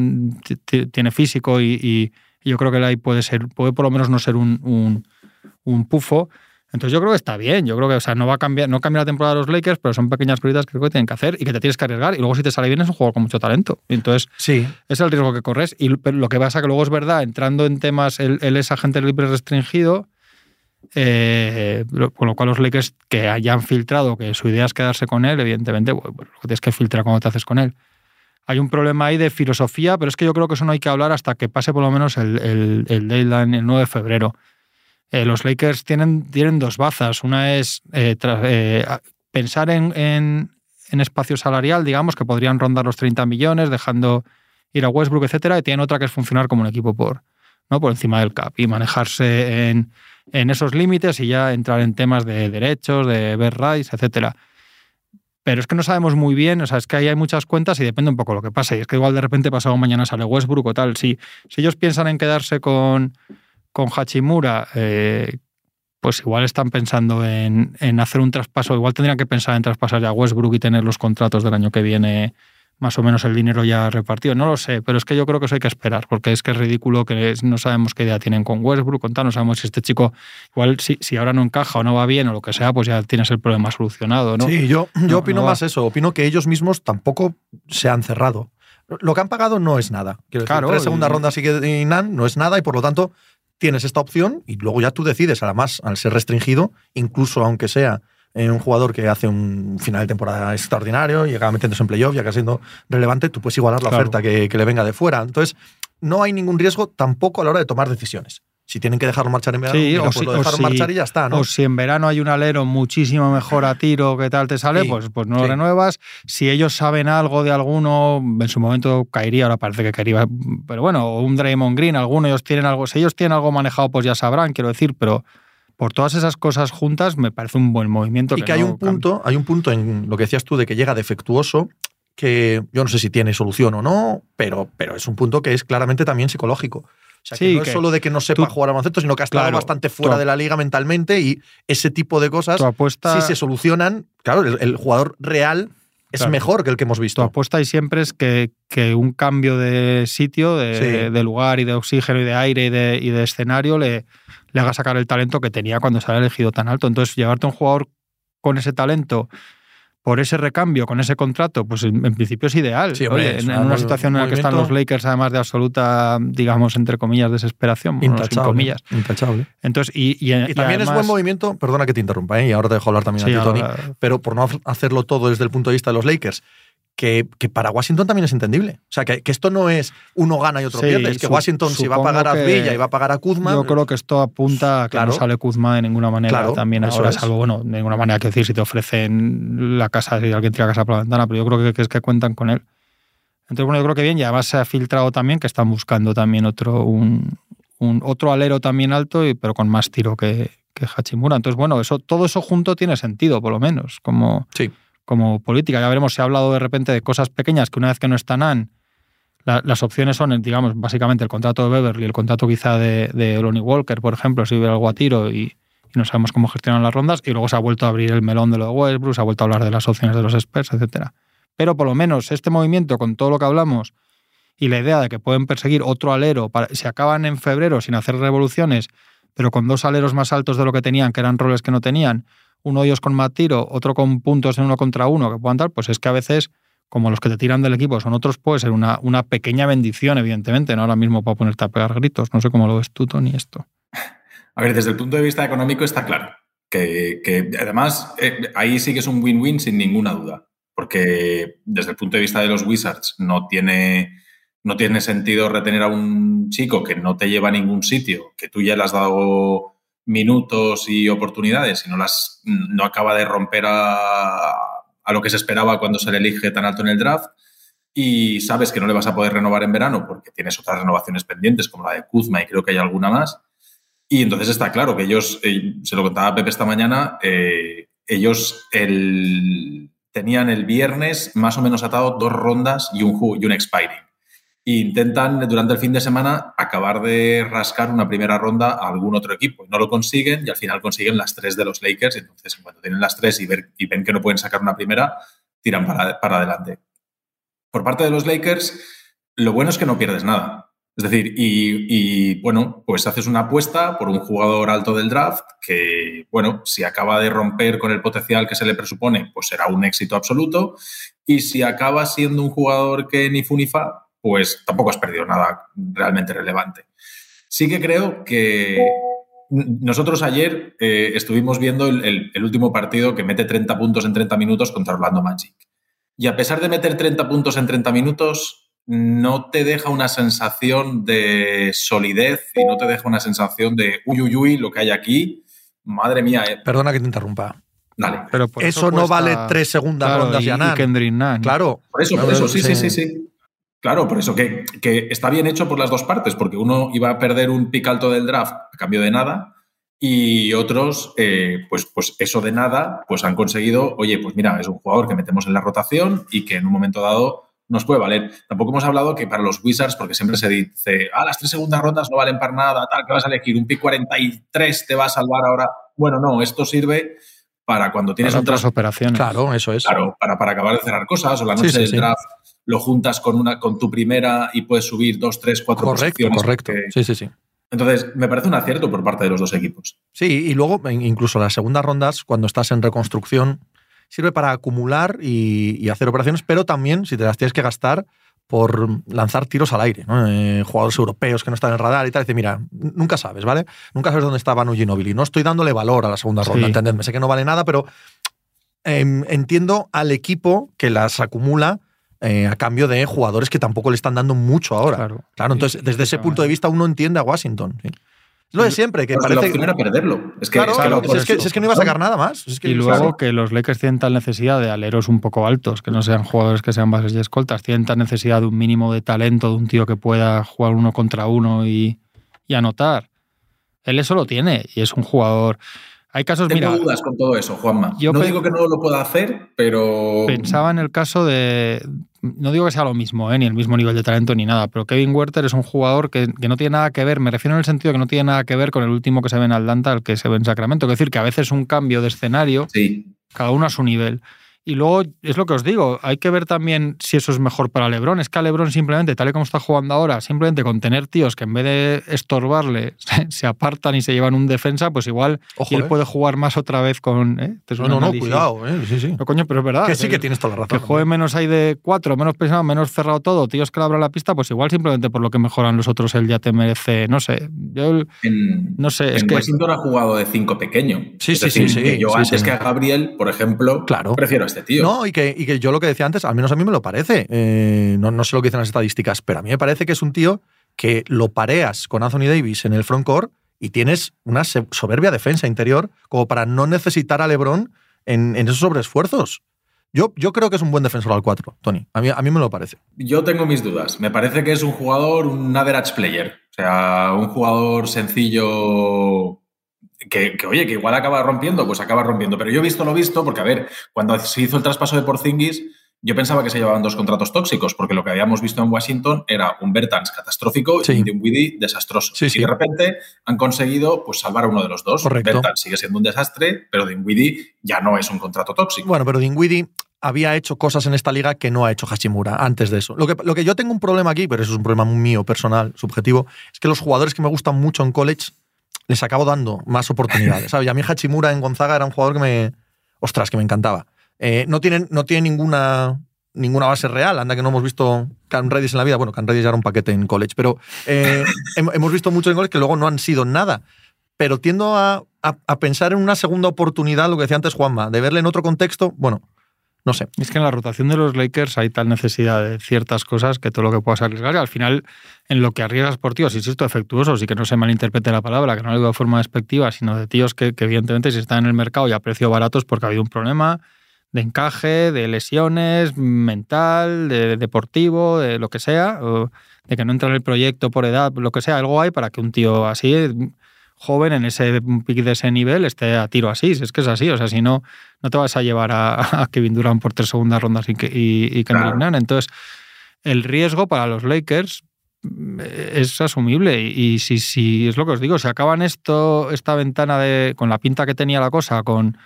[SPEAKER 3] tiene físico y, yo creo que él ahí puede ser, puede por lo menos no ser un, un, un pufo. Entonces yo creo que está bien, yo creo que o sea, no va a cambiar, no cambia la temporada de los Lakers, pero son pequeñas cositas que creo que tienen que hacer y que te tienes que arriesgar y luego si te sale bien es un jugador con mucho talento. Entonces,
[SPEAKER 2] sí.
[SPEAKER 3] es el riesgo que corres y lo que pasa que luego es verdad, entrando en temas, él, es agente libre restringido, eh, con lo cual los Lakers que hayan filtrado que su idea es quedarse con él, evidentemente, pues, lo que tienes que filtrar cuando te haces con él. Hay un problema ahí de filosofía, pero es que yo creo que eso no hay que hablar hasta que pase por lo menos el, deadline el 9 de febrero. Eh, los Lakers tienen, tienen dos bazas. Una es eh, eh, pensar en, espacio salarial, digamos, que podrían rondar los 30 millones, dejando ir a Westbrook, etcétera, y tienen otra que es funcionar como un equipo por, ¿no? por encima del cap y manejarse en, esos límites y ya entrar en temas de derechos, de ver rights, etcétera. Pero es que no sabemos muy bien, o sea, es que ahí hay muchas cuentas y depende un poco lo que pase. Y es que igual de repente pasado mañana sale Westbrook o tal. Si, si ellos piensan en quedarse con, con Hachimura, eh, pues igual están pensando en, hacer un traspaso, igual tendrían que pensar en traspasar ya a Westbrook y tener los contratos del año que viene más o menos el dinero ya repartido. No lo sé, pero es que yo creo que eso hay que esperar, porque es que es ridículo que no sabemos qué idea tienen con Westbrook, con tal, no sabemos si este chico, igual si, si ahora no encaja o no va bien o lo que sea, pues ya tienes el problema solucionado, ¿no?
[SPEAKER 2] Sí, yo, yo opino más eso, opino que ellos mismos tampoco se han cerrado. Lo que han pagado no es nada. Quiero claro, decir, segunda ronda sigue Nan, no es nada y por lo tanto tienes esta opción y luego ya tú decides, además, al ser restringido, incluso aunque sea eh, un jugador que hace un final de temporada extraordinario y acaba metiéndose en playoff y acaba siendo relevante, tú puedes igualar la oferta que, que, le venga de fuera. Entonces, no hay ningún riesgo tampoco a la hora de tomar decisiones si tienen que dejarlo marchar en verano, sí, o pues si, lo dejaron marchar y ya está, ¿no?
[SPEAKER 3] O si en verano hay un alero muchísimo mejor a tiro que tal te sale, pues, pues no lo renuevas. Si ellos saben algo de alguno, en su momento caería, ahora parece que caería, pero bueno, un Draymond Green, alguno ellos tienen algo, si ellos tienen algo manejado, pues ya sabrán, quiero decir, pero por todas esas cosas juntas me parece un buen movimiento.
[SPEAKER 2] Y que, hay un punto, hay un punto en lo que decías tú de que llega defectuoso, que yo no sé si tiene solución o no, pero, pero es un punto que es claramente también psicológico. O sea, que no es solo de que no sepa jugar al baloncesto, sino que ha estado bastante fuera de la liga mentalmente y ese tipo de cosas, si se solucionan, claro, el, jugador real es mejor que el que hemos visto.
[SPEAKER 3] Tu apuesta ahí siempre es que, que un cambio de sitio, de, lugar y de oxígeno y de aire y de, y de escenario le, le, haga sacar el talento que tenía cuando se había elegido tan alto. Entonces, llevarte a un jugador con ese talento por ese recambio con ese contrato, pues en, principio es ideal. en, una situación en la que están los Lakers, además de absoluta, digamos, entre comillas, desesperación.
[SPEAKER 2] Intachable.
[SPEAKER 3] comillas.
[SPEAKER 2] Intachable.
[SPEAKER 3] Entonces, y,
[SPEAKER 2] y, también es buen movimiento, perdona que te interrumpa, ¿eh? y ahora te dejo hablar también a ti, Tony, pero por no hacerlo todo desde el punto de vista de los Lakers, que, para Washington también es entendible. O sea, que, esto no es uno gana y otro pierde, es que Washington si va a pagar a Villa y va a pagar a Kuzma.
[SPEAKER 3] Yo creo que esto apunta a que no sale Kuzma de ninguna manera también ahora, es. salvo, bueno, de ninguna manera que decir si te ofrecen la casa, si alguien tira casa por la ventana, pero yo creo que, es que cuentan con él. Entonces, bueno, yo creo que bien, y además se ha filtrado también que están buscando también otro, un, otro alero también alto, y, pero con más tiro que, que Hachimura. Entonces, bueno, eso, todo eso junto tiene sentido, por lo menos. Como,
[SPEAKER 2] sí
[SPEAKER 3] como política. Ya veremos si ha hablado de repente de cosas pequeñas que una vez que no están las opciones son, digamos, básicamente el contrato de Beverly, el contrato quizá de, de Lonnie Walker, por ejemplo, si hubiera algo a tiro y, no sabemos cómo gestionan las rondas, y luego se ha vuelto a abrir el melón de lo de Westbrook, se ha vuelto a hablar de las opciones de los experts, etcétera. Pero por lo menos este movimiento, con todo lo que hablamos, y la idea de que pueden perseguir otro alero, para, si acaban en febrero sin hacer revoluciones, pero con dos aleros más altos de lo que tenían, que eran roles que no tenían, uno de ellos con más tiro, otro con puntos en uno contra uno que puedan dar, pues es que a veces como los que te tiran del equipo son otros, puede ser una, una pequeña bendición, evidentemente, no ahora mismo para ponerte a pegar gritos. No sé cómo lo ves tú, Tony, esto.
[SPEAKER 4] A ver, desde el punto de vista económico está claro. Que, que además eh, ahí sí que es un win-win sin ninguna duda. Porque desde el punto de vista de los Wizards no tiene, no tiene sentido retener a un chico que no te lleva a ningún sitio, que tú ya le has dado minutos y oportunidades y no las no acaba de romper a, a lo que se esperaba cuando se le elige tan alto en el draft y sabes que no le vas a poder renovar en verano porque tienes otras renovaciones pendientes como la de Kuzma y creo que hay alguna más. Y entonces está claro que ellos, eh, se lo contaba a Pepe esta mañana, eh, ellos el, tenían el viernes más o menos atado dos rondas y un, y un expiring. Intentan durante el fin de semana acabar de rascar una primera ronda a algún otro equipo. No lo consiguen y al final consiguen las tres de los Lakers. Entonces, cuando tienen las tres y, ven que no pueden sacar una primera, tiran para, adelante. Por parte de los Lakers, lo bueno es que no pierdes nada. Es decir, y, y, bueno, pues haces una apuesta por un jugador alto del draft que, bueno, si acaba de romper con el potencial que se le presupone, pues será un éxito absoluto. Y si acaba siendo un jugador que ni fu ni fa, pues tampoco has perdido nada realmente relevante. Sí que creo que nosotros ayer eh, estuvimos viendo el, el, el, último partido que mete 30 puntos en 30 minutos contra Orlando Magic. Y a pesar de meter 30 puntos en 30 minutos, no te deja una sensación de solidez y no te deja una sensación de uy, uy, uy, lo que hay aquí. Madre mía. Eh.
[SPEAKER 2] Perdona que te interrumpa.
[SPEAKER 4] Dale.
[SPEAKER 2] Pero eso, eso no vale tres segundas
[SPEAKER 3] claro,
[SPEAKER 2] rondas
[SPEAKER 3] y,
[SPEAKER 2] ya nada.
[SPEAKER 3] Nunn.
[SPEAKER 2] Claro.
[SPEAKER 4] Por eso, por eso, sí, sí, sí, sí. Claro, por eso que, que, está bien hecho por las dos partes, porque uno iba a perder un pick alto del draft a cambio de nada y otros, eh, pues, pues eso de nada, pues han conseguido, oye, pues mira, es un jugador que metemos en la rotación y que en un momento dado nos puede valer. Tampoco hemos hablado que para los Wizards, porque siempre se dice, ah, las tres segundas rondas no valen para nada, tal, que vas a elegir un pick 43 te va a salvar ahora. Bueno, no, esto sirve para cuando tienes
[SPEAKER 3] para otras operaciones.
[SPEAKER 2] Claro, eso es.
[SPEAKER 4] Claro, para, para acabar de cerrar cosas o la noche sí, sí, del draft sí. Lo juntas con una con tu primera y puedes subir dos, tres, cuatro
[SPEAKER 2] correcto,
[SPEAKER 4] posiciones.
[SPEAKER 2] Correcto, sí, sí, sí.
[SPEAKER 4] Entonces, me parece un acierto por parte de los dos equipos.
[SPEAKER 2] Sí, y luego incluso las segundas rondas, cuando estás en reconstrucción, sirve para acumular y, y, hacer operaciones, pero también, si te las tienes que gastar, por lanzar tiros al aire. ¿no? Eh, jugadores europeos que no están en el radar y tal. Dice, mira, nunca sabes, ¿vale? Nunca sabes dónde está Manu Ginobili. No estoy dándole valor a la segunda ronda, sí. entendedme. Sé que no vale nada, pero eh, entiendo al equipo que las acumula eh, a cambio de jugadores que tampoco le están dando mucho ahora. Claro, claro entonces, desde ese punto de vista, uno entiende a Washington. ¿sí? Lo de siempre, que
[SPEAKER 4] pues
[SPEAKER 2] parece.
[SPEAKER 4] Opción era perderlo. Es que,
[SPEAKER 2] claro,
[SPEAKER 4] es, que
[SPEAKER 2] claro, es, que, es, que, no iba a sacar nada más. Es que,
[SPEAKER 3] y luego que los Lakers tienen tal necesidad de aleros un poco altos, que no sean jugadores que sean bases y escoltas, tienen tal necesidad de un mínimo de talento, de un tío que pueda jugar uno contra uno y, y anotar. Él eso lo tiene y es un jugador. Hay casos,
[SPEAKER 4] Tengo
[SPEAKER 3] mira,
[SPEAKER 4] dudas con todo eso, Juanma. Yo no digo que no lo pueda hacer, pero.
[SPEAKER 3] Pensaba en el caso de. No digo que sea lo mismo, ¿eh? ni el mismo nivel de talento ni nada, pero Kevin Werther es un jugador que, que, no tiene nada que ver, me refiero en el sentido que no tiene nada que ver con el último que se ve en Atlanta al que se ve en Sacramento. Es decir, que a veces un cambio de escenario,
[SPEAKER 4] sí.
[SPEAKER 3] cada uno a su nivel. Y luego, es lo que os digo, hay que ver también si eso es mejor para Lebron. Es que a Lebron simplemente, tal y como está jugando ahora, simplemente con tener tíos que en vez de estorbarle, se, se apartan y se llevan un defensa, pues igual
[SPEAKER 2] Ojo,
[SPEAKER 3] él
[SPEAKER 2] eh.
[SPEAKER 3] puede jugar más otra vez con... ¿eh?
[SPEAKER 2] No, no, no, cuidado, eh. sí, sí.
[SPEAKER 3] No, coño, pero es verdad.
[SPEAKER 2] Que sí que tienes toda la razón.
[SPEAKER 3] Que juegue menos ahí de cuatro, menos pensado, menos cerrado todo, tíos que le abran la pista, pues igual simplemente por lo que mejoran los otros él ya te merece, no sé. Yo,
[SPEAKER 4] en,
[SPEAKER 3] no sé,
[SPEAKER 4] en
[SPEAKER 3] es que...
[SPEAKER 4] Washington ha jugado de cinco pequeño.
[SPEAKER 2] Sí,
[SPEAKER 4] es
[SPEAKER 2] sí,
[SPEAKER 4] decir,
[SPEAKER 2] sí, sí.
[SPEAKER 4] Que yo
[SPEAKER 2] sí,
[SPEAKER 4] antes
[SPEAKER 2] sí.
[SPEAKER 4] que a Gabriel, por ejemplo,
[SPEAKER 2] claro.
[SPEAKER 4] prefiero a este tío.
[SPEAKER 2] No, y que, y que yo lo que decía antes, al menos a mí me lo parece. Eh, no, no, sé lo que dicen las estadísticas, pero a mí me parece que es un tío que lo pareas con Anthony Davis en el frontcourt y tienes una soberbia defensa interior como para no necesitar a LeBron en, en esos sobreesfuerzos. Yo, yo, creo que es un buen defensor al 4, Tony. A mí, a mí me lo parece.
[SPEAKER 4] Yo tengo mis dudas. Me parece que es un jugador, un average player. O sea, un jugador sencillo que, que, oye, que igual acaba rompiendo, pues acaba rompiendo. Pero yo he visto lo visto, porque a ver, cuando se hizo el traspaso de Porzingis, yo pensaba que se llevaban dos contratos tóxicos, porque lo que habíamos visto en Washington era un Bertans catastrófico
[SPEAKER 2] Sí.
[SPEAKER 4] y un Dinwiddie desastroso.
[SPEAKER 2] Sí, sí.
[SPEAKER 4] Y de repente han conseguido pues, salvar a uno de los dos.
[SPEAKER 2] Correcto.
[SPEAKER 4] Bertans sigue siendo un desastre, pero Dinwiddie ya no es un contrato tóxico.
[SPEAKER 2] Bueno, pero Dinwiddie había hecho cosas en esta liga que no ha hecho Hashimura antes de eso. Lo que, lo que yo tengo un problema aquí, pero eso es un problema mío, personal, subjetivo, es que los jugadores que me gustan mucho en college les acabo dando más oportunidades. ¿sabes? Y a mí Hachimura en Gonzaga era un jugador que me. Ostras, que me encantaba. Eh, no, tiene, no tiene ninguna, ninguna base real. Anda que no hemos visto Cam Redis en la vida. Bueno, Cam Redis ya era un paquete en college, pero eh, hem- hemos visto muchos en college que luego no han sido nada. Pero tiendo a, a- a pensar en una segunda oportunidad, lo que decía antes Juanma, de verle en otro contexto. Bueno, no sé.
[SPEAKER 3] Es que en la rotación de los Lakers hay tal necesidad de ciertas cosas que todo lo que puedas arriesgar, y al final, en lo que arriesgas por tíos, insisto, defectuosos y que no se malinterprete la palabra, que no lo digo de forma despectiva, sino de tíos que, evidentemente si están en el mercado y a precio baratos porque ha habido un problema de encaje, de lesiones, mental, de deportivo, de lo que sea, de que no entra en el proyecto por edad, lo que sea, algo hay para que un tío así joven en ese pick de ese nivel esté a tiro así, si es que es así, o sea, si no, no te vas a llevar a, a Kevin Durant por tres segundas rondas y, y, y Kendrick
[SPEAKER 4] Claro.
[SPEAKER 3] Nunn. Entonces, el riesgo para los Lakers mm, es asumible y, y si, si es lo que os digo, si acaban esto, esta ventana de con la pinta que tenía la cosa, con,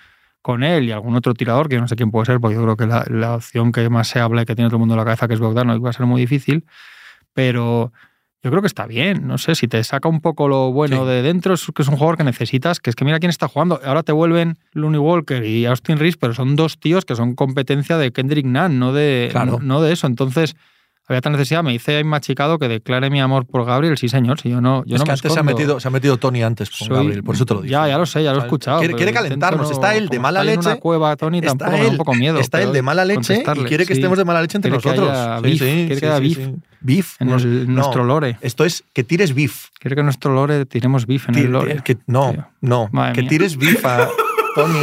[SPEAKER 3] con él y algún otro tirador, que yo no sé quién puede ser, porque yo creo que la, la opción que más se habla y que tiene todo el mundo en la cabeza, que es Bogdanovic, va a ser muy difícil, pero yo creo que está bien. No sé, si te saca un poco lo bueno
[SPEAKER 2] Sí.
[SPEAKER 3] de dentro, es que es un jugador que necesitas, que es que mira quién está jugando. Ahora te vuelven Looney Walker y Austin Reeves, pero son dos tíos que son competencia de Kendrick Nunn, no de,
[SPEAKER 2] Claro.
[SPEAKER 3] no, no de eso. Entonces, había tal necesidad. Me dice ahí machicado que declare mi amor por Gabriel. Sí, señor. Si yo no, yo
[SPEAKER 2] es
[SPEAKER 3] no
[SPEAKER 2] que
[SPEAKER 3] me
[SPEAKER 2] antes se ha, metido, se ha metido Tony antes con
[SPEAKER 3] Soy-
[SPEAKER 2] Gabriel, por eso te lo digo.
[SPEAKER 3] Ya, ya lo sé, ya lo he escuchado.
[SPEAKER 2] Quiere, calentarnos.
[SPEAKER 3] no-
[SPEAKER 2] está él de mala
[SPEAKER 3] está
[SPEAKER 2] leche.
[SPEAKER 3] En una cueva, Tony,
[SPEAKER 2] está
[SPEAKER 3] tampoco me da
[SPEAKER 2] él,
[SPEAKER 3] un poco miedo.
[SPEAKER 2] está él de mala leche y quiere que
[SPEAKER 3] sí.
[SPEAKER 2] estemos de mala leche entre
[SPEAKER 3] Quiere que
[SPEAKER 2] nosotros.
[SPEAKER 3] haya beef,
[SPEAKER 2] sí,
[SPEAKER 3] quiere que haya beef.
[SPEAKER 2] Beef.
[SPEAKER 3] En
[SPEAKER 2] no,
[SPEAKER 3] nuestro lore.
[SPEAKER 2] Esto es que tires beef.
[SPEAKER 3] Quiere que en nuestro lore tiremos beef en el lore.
[SPEAKER 2] que- no, no. Que tires beef a Tony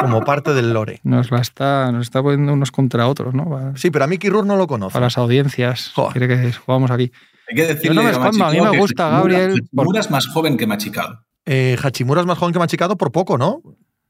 [SPEAKER 2] como parte del lore.
[SPEAKER 3] Nos la está, nos está poniendo unos contra otros, ¿no? Para,
[SPEAKER 2] Sí, pero a Mickey Rourke no lo conoce.
[SPEAKER 3] para las audiencias.
[SPEAKER 2] Joder.
[SPEAKER 3] Quiere que jugamos aquí.
[SPEAKER 4] Hay que decirle
[SPEAKER 3] no me escondo, a mí me
[SPEAKER 4] que
[SPEAKER 3] gusta
[SPEAKER 4] Hachimura-
[SPEAKER 3] Gabriel
[SPEAKER 4] Hachimura es más joven que Machicado.
[SPEAKER 2] Eh, Hachimura es más joven que Machicado por poco, ¿no?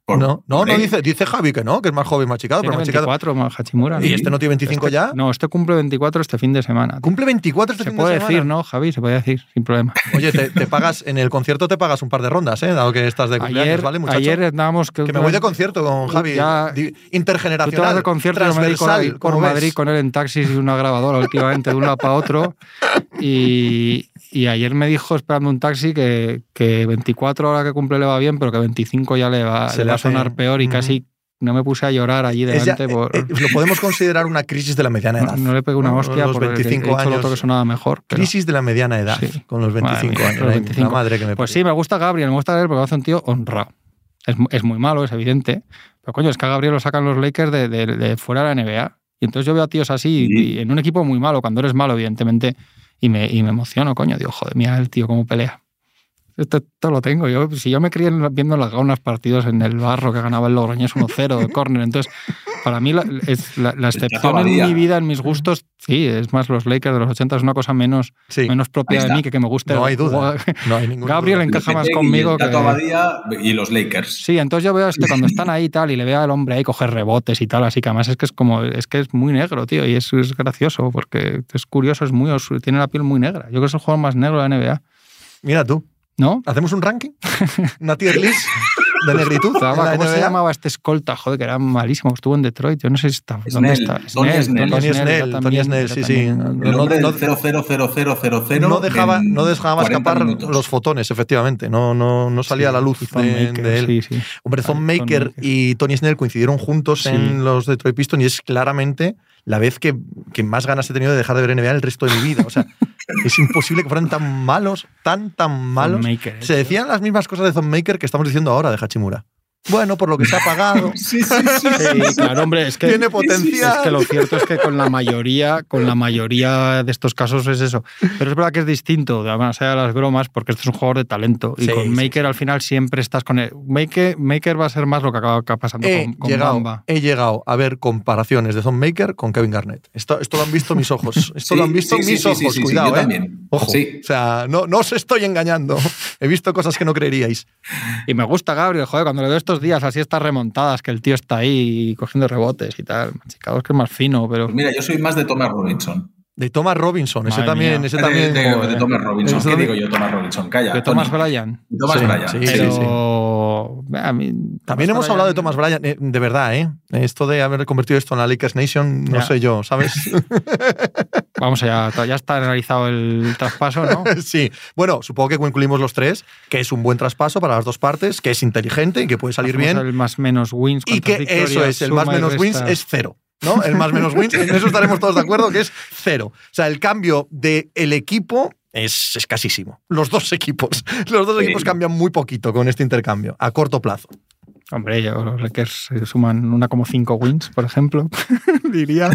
[SPEAKER 4] Por-
[SPEAKER 2] no, no,
[SPEAKER 4] por
[SPEAKER 2] no
[SPEAKER 4] ley.
[SPEAKER 2] dice, dice Javi que no, que es más joven Machicado, pero
[SPEAKER 3] Tiene
[SPEAKER 2] Machicado.
[SPEAKER 3] 24 más Hachimura. ¿no?
[SPEAKER 2] ¿Y este no tiene 25
[SPEAKER 3] Este-
[SPEAKER 2] ya?
[SPEAKER 3] No, este cumple 24 este fin de semana.
[SPEAKER 2] Cumple 24 este
[SPEAKER 3] Se
[SPEAKER 2] fin de
[SPEAKER 3] puede
[SPEAKER 2] semana.
[SPEAKER 3] decir, ¿no, Javi? Se puede decir, sin problema.
[SPEAKER 2] Oye, te, te pagas, en el concierto te pagas un par de rondas, ¿eh? Dado que estás de cumpleaños,
[SPEAKER 3] Ayer,
[SPEAKER 2] ¿vale, muchacho?
[SPEAKER 3] ayer andábamos que,
[SPEAKER 2] que me voy de concierto con Javi.
[SPEAKER 3] Ya-
[SPEAKER 2] di-
[SPEAKER 3] Tú te vas
[SPEAKER 2] intergeneracional.
[SPEAKER 3] de concierto, con-
[SPEAKER 2] transversal,
[SPEAKER 3] por
[SPEAKER 2] ves.
[SPEAKER 3] Madrid con él en taxis y una grabadora últimamente de un lado para otro. Y, y ayer me dijo esperando un taxi que, que 24 ahora que cumple le va bien, pero que 25 ya le va,
[SPEAKER 2] Se
[SPEAKER 3] le va a
[SPEAKER 2] hace-
[SPEAKER 3] sonar peor y casi no me puse a llorar allí
[SPEAKER 2] Es ya-
[SPEAKER 3] delante por...
[SPEAKER 2] eh, eh, lo podemos considerar una crisis de la mediana edad.
[SPEAKER 3] no, no le pegué una hostia
[SPEAKER 2] Los
[SPEAKER 3] por el-
[SPEAKER 2] 25
[SPEAKER 3] he dicho lo
[SPEAKER 2] años.
[SPEAKER 3] otro que sonaba mejor. pero-
[SPEAKER 2] Crisis de la mediana edad,
[SPEAKER 3] Sí.
[SPEAKER 2] con los
[SPEAKER 3] Madre
[SPEAKER 2] 25
[SPEAKER 3] mía,
[SPEAKER 2] años.
[SPEAKER 3] los
[SPEAKER 2] ay,
[SPEAKER 3] 25.
[SPEAKER 2] La madre que me
[SPEAKER 3] Pues sí, me gusta Gabriel, me gusta Gabriel porque hace un tío honrado. Es, es muy malo, es evidente. Pero coño, es que a Gabriel lo sacan los Lakers de, de- de fuera de la NBA. Y entonces yo veo a tíos así
[SPEAKER 4] Sí.
[SPEAKER 3] y en un equipo muy malo, cuando eres malo, evidentemente, y me, y me emociono, coño. Digo, joder, mira el tío cómo pelea. Esto, esto lo tengo. Yo, si yo me crié en- viendo las gaunas partidos en el barro que ganaba el Logroñés 1-0 de córner, entonces para mí la, es la, la excepción en mi vida, en mis gustos, sí, es más los Lakers de los 80 es una cosa menos,
[SPEAKER 2] Sí,
[SPEAKER 3] menos propia de mí que que me guste.
[SPEAKER 2] no hay duda. No hay
[SPEAKER 3] Gabriel
[SPEAKER 2] duda.
[SPEAKER 3] encaja más conmigo que-
[SPEAKER 4] Abadía y los Lakers.
[SPEAKER 3] Sí, entonces yo veo a este cuando están ahí y tal y le veo al hombre ahí coger rebotes y tal, así que además es que es como, es que es muy negro, tío, y es, es gracioso porque es curioso, es muy oscuro, tiene la piel muy negra. Yo creo que es el jugador más negro de la NBA,
[SPEAKER 2] Mira tú,
[SPEAKER 3] ¿no?
[SPEAKER 2] ¿hacemos un ranking? ¿Una tier list de negritud?
[SPEAKER 3] ¿Cómo se llamaba este escolta? Joder, que era malísimo, estuvo en Detroit, yo no sé si está. ¿Dónde
[SPEAKER 4] Snell,
[SPEAKER 3] está?
[SPEAKER 4] Tony Snell.
[SPEAKER 2] Tony Snell, Tony Snell, sí, sí. No,
[SPEAKER 4] El
[SPEAKER 2] no,
[SPEAKER 4] hombre
[SPEAKER 2] no-
[SPEAKER 4] del 00000
[SPEAKER 2] no dejaba, no dejaba
[SPEAKER 4] 40
[SPEAKER 2] escapar
[SPEAKER 4] minutos.
[SPEAKER 2] los fotones, efectivamente. No, no, no salía a la luz de, él.
[SPEAKER 3] Sí, sí.
[SPEAKER 2] Hombre, Thon Maker
[SPEAKER 3] Maker.
[SPEAKER 2] y Tony Snell coincidieron juntos
[SPEAKER 3] Sí.
[SPEAKER 2] en los Detroit Pistons y es claramente la vez que, que más ganas he tenido de dejar de ver NBA el resto de mi vida. O sea, es imposible que fueran tan malos, tan, tan malos.
[SPEAKER 3] Maker,
[SPEAKER 2] Se decían las mismas cosas de Thon Maker que estamos diciendo ahora de Hachimura. Bueno, por lo que se ha pagado.
[SPEAKER 4] sí, sí, sí.
[SPEAKER 3] Sí, claro, hombre, es que
[SPEAKER 2] Tiene potencial.
[SPEAKER 3] Es que lo cierto es que con la mayoría, con la mayoría de estos casos es eso. Pero es verdad que es distinto, además de las bromas, porque este es un jugador de talento. Y
[SPEAKER 2] Sí,
[SPEAKER 3] con
[SPEAKER 2] sí,
[SPEAKER 3] Maker al final siempre estás con él. Maker, Maker va a ser más lo que acaba pasando
[SPEAKER 2] He
[SPEAKER 3] con, con
[SPEAKER 2] llegado,
[SPEAKER 3] Bamba.
[SPEAKER 2] he llegado a ver comparaciones de Zone Maker con Kevin Garnett. Esto, esto lo han visto mis ojos. Esto
[SPEAKER 4] Sí,
[SPEAKER 2] lo han visto mis
[SPEAKER 4] sí,
[SPEAKER 2] ojos.
[SPEAKER 4] sí, sí, sí,
[SPEAKER 2] Cuidado, ¿eh? Ojo.
[SPEAKER 4] Sí.
[SPEAKER 2] O sea, no, no os estoy engañando. He visto cosas que no creeríais.
[SPEAKER 3] Y me gusta Gabriel, joder, cuando le veo estos días así estas remontadas, que el tío está ahí cogiendo rebotes y tal. Chicago es que es más fino, pero.
[SPEAKER 4] Pues mira, yo soy más de Thomas Robinson.
[SPEAKER 2] De Thomas Robinson, ese también,
[SPEAKER 3] mía.
[SPEAKER 2] ese
[SPEAKER 4] De,
[SPEAKER 2] también.
[SPEAKER 4] de- de. Thomas Robinson. ¿Qué digo yo, Thomas Robinson? Calla.
[SPEAKER 3] de Thomas
[SPEAKER 4] Tony.
[SPEAKER 3] Bryan.
[SPEAKER 4] Thomas
[SPEAKER 2] Sí,
[SPEAKER 4] Bryan.
[SPEAKER 2] sí,
[SPEAKER 4] sí,
[SPEAKER 2] sí,
[SPEAKER 4] sí.
[SPEAKER 3] Pero. a mí,
[SPEAKER 2] También hemos hablado de Thomas Bryan, eh, de verdad, ¿eh? Esto de haber convertido esto en la Lakers Nation, no
[SPEAKER 3] Ya.
[SPEAKER 2] sé yo, ¿sabes?
[SPEAKER 3] Vamos allá, ya está analizado el traspaso, ¿no?
[SPEAKER 2] sí. Bueno, supongo que concluimos los tres, que es un buen traspaso para las dos partes, que es inteligente y que puede salir
[SPEAKER 3] Hacemos
[SPEAKER 2] bien.
[SPEAKER 3] El más menos wins.
[SPEAKER 2] Y que eso es, el más menos wins es cero. ¿no? El más menos wins, en eso estaremos todos de acuerdo, que es cero. O sea, el cambio del equipo es escasísimo. Los dos equipos. Los dos
[SPEAKER 4] Sí.
[SPEAKER 2] equipos cambian muy poquito con este intercambio, a corto plazo.
[SPEAKER 3] Hombre, yo- los Lakers suman una como cinco wins, por ejemplo, diría.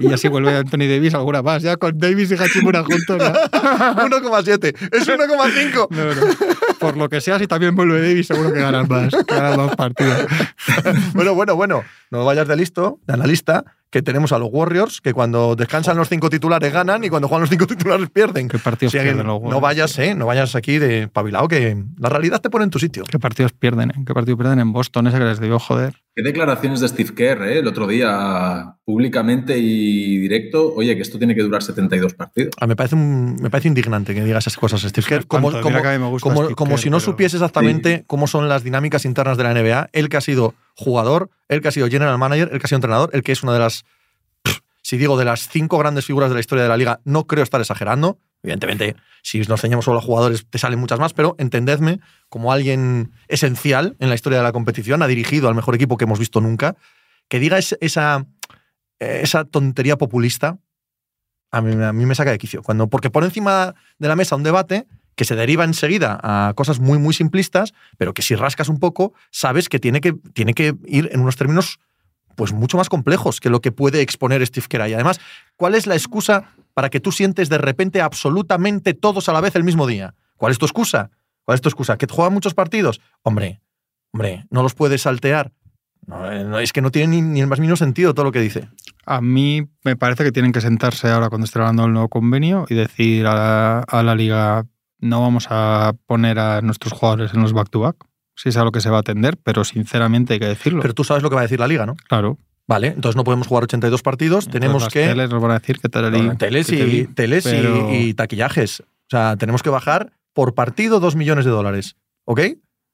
[SPEAKER 3] Y así vuelve Anthony Davis alguna más. Ya con Davis y Hachimura juntos. ¿no?
[SPEAKER 2] 1,7. Es 1,5.
[SPEAKER 3] No, no. Por lo que sea, si también vuelve Davis, seguro que ganan más. Ganan más partidos.
[SPEAKER 2] Bueno, bueno, bueno. No vayas de listo, de analista, que tenemos a los Warriors, que cuando descansan los cinco titulares ganan y cuando juegan los cinco titulares pierden.
[SPEAKER 3] ¿Qué partidos
[SPEAKER 2] O sea que
[SPEAKER 3] pierden los
[SPEAKER 2] no vayas, ¿eh? No vayas aquí de pabilado, que la realidad te pone en tu sitio.
[SPEAKER 3] ¿Qué partidos pierden? eh? ¿Qué partido pierden en Boston? Ese que les debió joder.
[SPEAKER 4] Qué declaraciones de Steve Kerr ¿eh? el otro día, públicamente y directo. Oye, que esto tiene que durar 72 partidos.
[SPEAKER 2] Ah, me, parece un- me parece indignante que digas esas cosas, Steve Kerr. Como, como-
[SPEAKER 3] Steve Kerr,
[SPEAKER 2] si no
[SPEAKER 3] pero-
[SPEAKER 2] supiese exactamente cómo son las dinámicas internas de la NBA. Él que ha sido jugador, él que ha sido general manager, él que ha sido entrenador, él que es una de las, si digo, de las cinco grandes figuras de la historia de la liga, no creo estar exagerando. Evidentemente, si nos ceñamos solo a jugadores, te salen muchas más, pero entendedme como alguien esencial en la historia de la competición, ha dirigido al mejor equipo que hemos visto nunca, que diga es- esa, esa tontería populista, a mí, a mí me saca de quicio. Cuando, porque pone encima de la mesa un debate que se deriva enseguida a cosas muy, muy simplistas, pero que si rascas un poco, sabes que tiene que, tiene que ir en unos términos pues mucho más complejos que lo que puede exponer Steve Kerr. Además, ¿cuál es la excusa para que tú sientes de repente absolutamente todos a la vez el mismo día? ¿Cuál es tu excusa? ¿Cuál es tu excusa? ¿Que juegan muchos partidos? Hombre, hombre, no los puedes saltear. Es que no tiene ni, ni el más mínimo sentido todo lo que dice.
[SPEAKER 3] A mí me parece que tienen que sentarse ahora cuando esté hablando del nuevo convenio y decir a la liga no vamos a poner a nuestros jugadores en los back-to-back. Si es a lo que se va a atender, pero sinceramente hay que decirlo.
[SPEAKER 2] Pero tú sabes lo que va a decir la liga, ¿no?
[SPEAKER 3] claro.
[SPEAKER 2] Vale, entonces no podemos jugar 82 partidos, tenemos que...
[SPEAKER 3] teles nos van a decir que tal
[SPEAKER 2] Bueno, teles
[SPEAKER 3] que
[SPEAKER 2] y, teles y- y, taquillajes. O sea, tenemos que bajar por partido 2 millones de dólares. ¿Ok?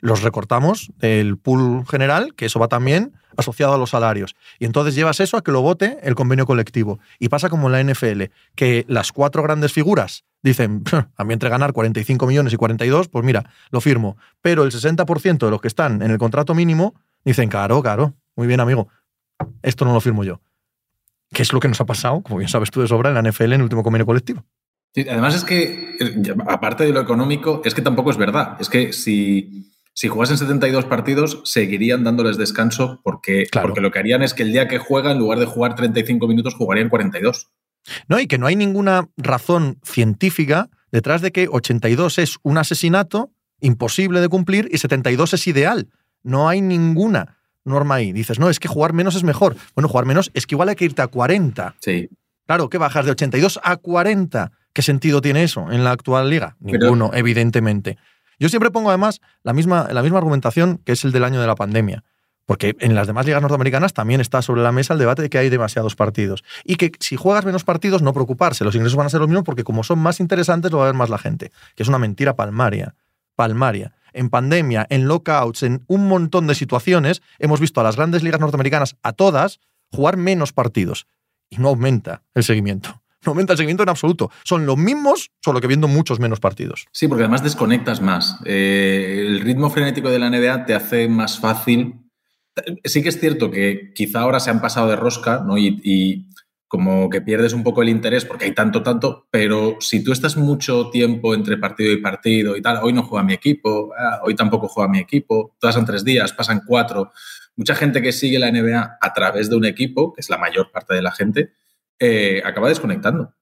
[SPEAKER 2] Los recortamos del pool general, que eso va también asociado a los salarios. Y entonces llevas eso a que lo vote el convenio colectivo. Y pasa como en la NFL, que las cuatro grandes figuras dicen, a mí entre ganar 45 millones y 42, pues mira, lo firmo. Pero el 60% de los que están en el contrato mínimo dicen, claro, claro, muy bien amigo, esto no lo firmo yo. ¿Qué es lo que nos ha pasado, como bien sabes tú de sobra, en la NFL en el último convenio colectivo?
[SPEAKER 4] Además es que, eh, aparte de lo económico, es que tampoco es verdad. Es que si, si jugasen 72 partidos, seguirían dándoles descanso porque,
[SPEAKER 2] Claro.
[SPEAKER 4] porque lo que harían es que el día que juega, en lugar de jugar 35 minutos, jugarían 42.
[SPEAKER 2] No, y que no hay ninguna razón científica detrás de que 82 es un asesinato imposible de cumplir y 72 es ideal. No hay ninguna norma ahí. Dices, no, es que jugar menos es mejor. Bueno, jugar menos es que igual hay que irte a 40.
[SPEAKER 4] Sí.
[SPEAKER 2] Claro, que bajas de 82 a 40. ¿Qué sentido tiene eso en la actual liga?
[SPEAKER 4] Pero-
[SPEAKER 2] Ninguno, evidentemente. Yo siempre pongo además la misma, la misma argumentación que es el del año de la pandemia. Porque en las demás ligas norteamericanas también está sobre la mesa el debate de que hay demasiados partidos. Y que si juegas menos partidos, no preocuparse. Los ingresos van a ser los mismos porque como son más interesantes, lo va a ver más la gente. Que es una mentira palmaria. Palmaria. En pandemia, en lockouts, en un montón de situaciones, hemos visto a las grandes ligas norteamericanas, a todas, jugar menos partidos. Y no aumenta el seguimiento. No aumenta el seguimiento en absoluto. Son los mismos, solo que viendo muchos menos partidos.
[SPEAKER 4] Sí, porque además desconectas más. Eh, el ritmo frenético de la NBA te hace más fácil. Sí que es cierto que quizá ahora se han pasado de rosca, ¿no? Y, y como que pierdes un poco el interés porque hay tanto, tanto, pero si tú estás mucho tiempo entre partido y partido y tal, hoy no juega mi equipo, ah, hoy tampoco juega mi equipo, pasan tres días, pasan cuatro, mucha gente que sigue la NBA a través de un equipo, que es la mayor parte de la gente, eh, acaba desconectando.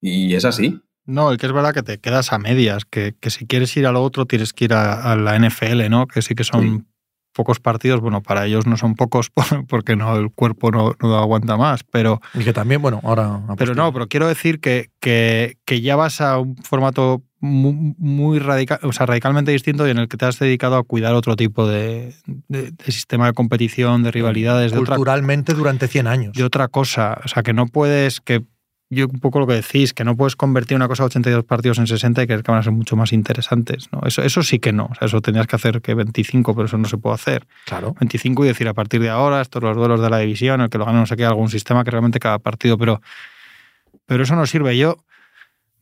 [SPEAKER 4] Y es así.
[SPEAKER 3] No, el que es verdad que te quedas a medias, que, si quieres ir a lo otro tienes que ir a, la NFL, ¿no? Que sí que son pocos partidos, bueno, para ellos no son pocos porque no el cuerpo no, aguanta más, pero...
[SPEAKER 2] Y que también, bueno, ahora...
[SPEAKER 3] Pero no, pero quiero decir que, que, que ya vas a un formato muy, radical, o sea, radicalmente distinto y en el que te has dedicado a cuidar otro tipo de, sistema de competición, de rivalidades.
[SPEAKER 2] Culturalmente durante 100 años.
[SPEAKER 3] De otra cosa. O sea, que no puedes, que yo un poco lo que decís, que no puedes convertir una cosa a 82 partidos en 60 y que van a ser mucho más interesantes. ¿no? Eso, eso sí que no. O sea, eso tenías que hacer que 25, pero eso no se puede hacer.
[SPEAKER 2] Claro.
[SPEAKER 3] 25 y decir a partir de ahora, estos los duelos de la división, el que lo gane no sé qué, algún sistema que realmente cada partido, pero, pero eso no sirve. Yo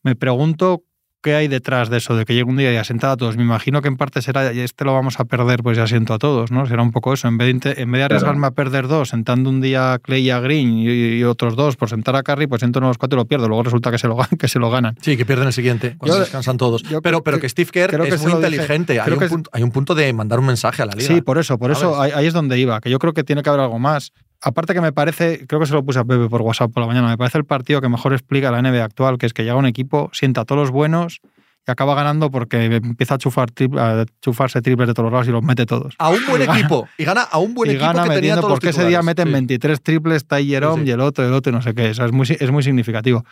[SPEAKER 3] me pregunto ¿qué hay detrás de eso? De que llegue un día y asenta a todos. Me imagino que en parte será, y este lo vamos a perder, pues ya siento a todos, ¿no? Será un poco eso. En vez de, en vez de arriesgarme a perder dos, sentando un día a Clay y a Green y, otros dos por sentar a Curry, pues siento los cuatro y lo pierdo. Luego resulta que se lo, que se lo ganan.
[SPEAKER 2] Sí, que pierden el siguiente, cuando descansan todos. pero, pero que, Steve Kerr es muy inteligente. Hay un, punto, hay un, punto, de mandar un mensaje a la liga.
[SPEAKER 3] Sí, por eso, por eso ahí es donde iba. Que yo creo que tiene que haber algo más aparte que me parece, creo que se lo puse a Pepe por WhatsApp por la mañana, me parece el partido que mejor explica la NBA actual, que es que llega un equipo, sienta a todos los buenos y acaba ganando porque empieza a, chufar a chufarse triples de todos los lados y los mete todos.
[SPEAKER 2] A un buen equipo. Y gana a un buen equipo que tenía todos
[SPEAKER 3] porque ese día meten 23 triples, está Jerome y el otro, el otro, y no sé qué. Eso es muy, es muy significativo.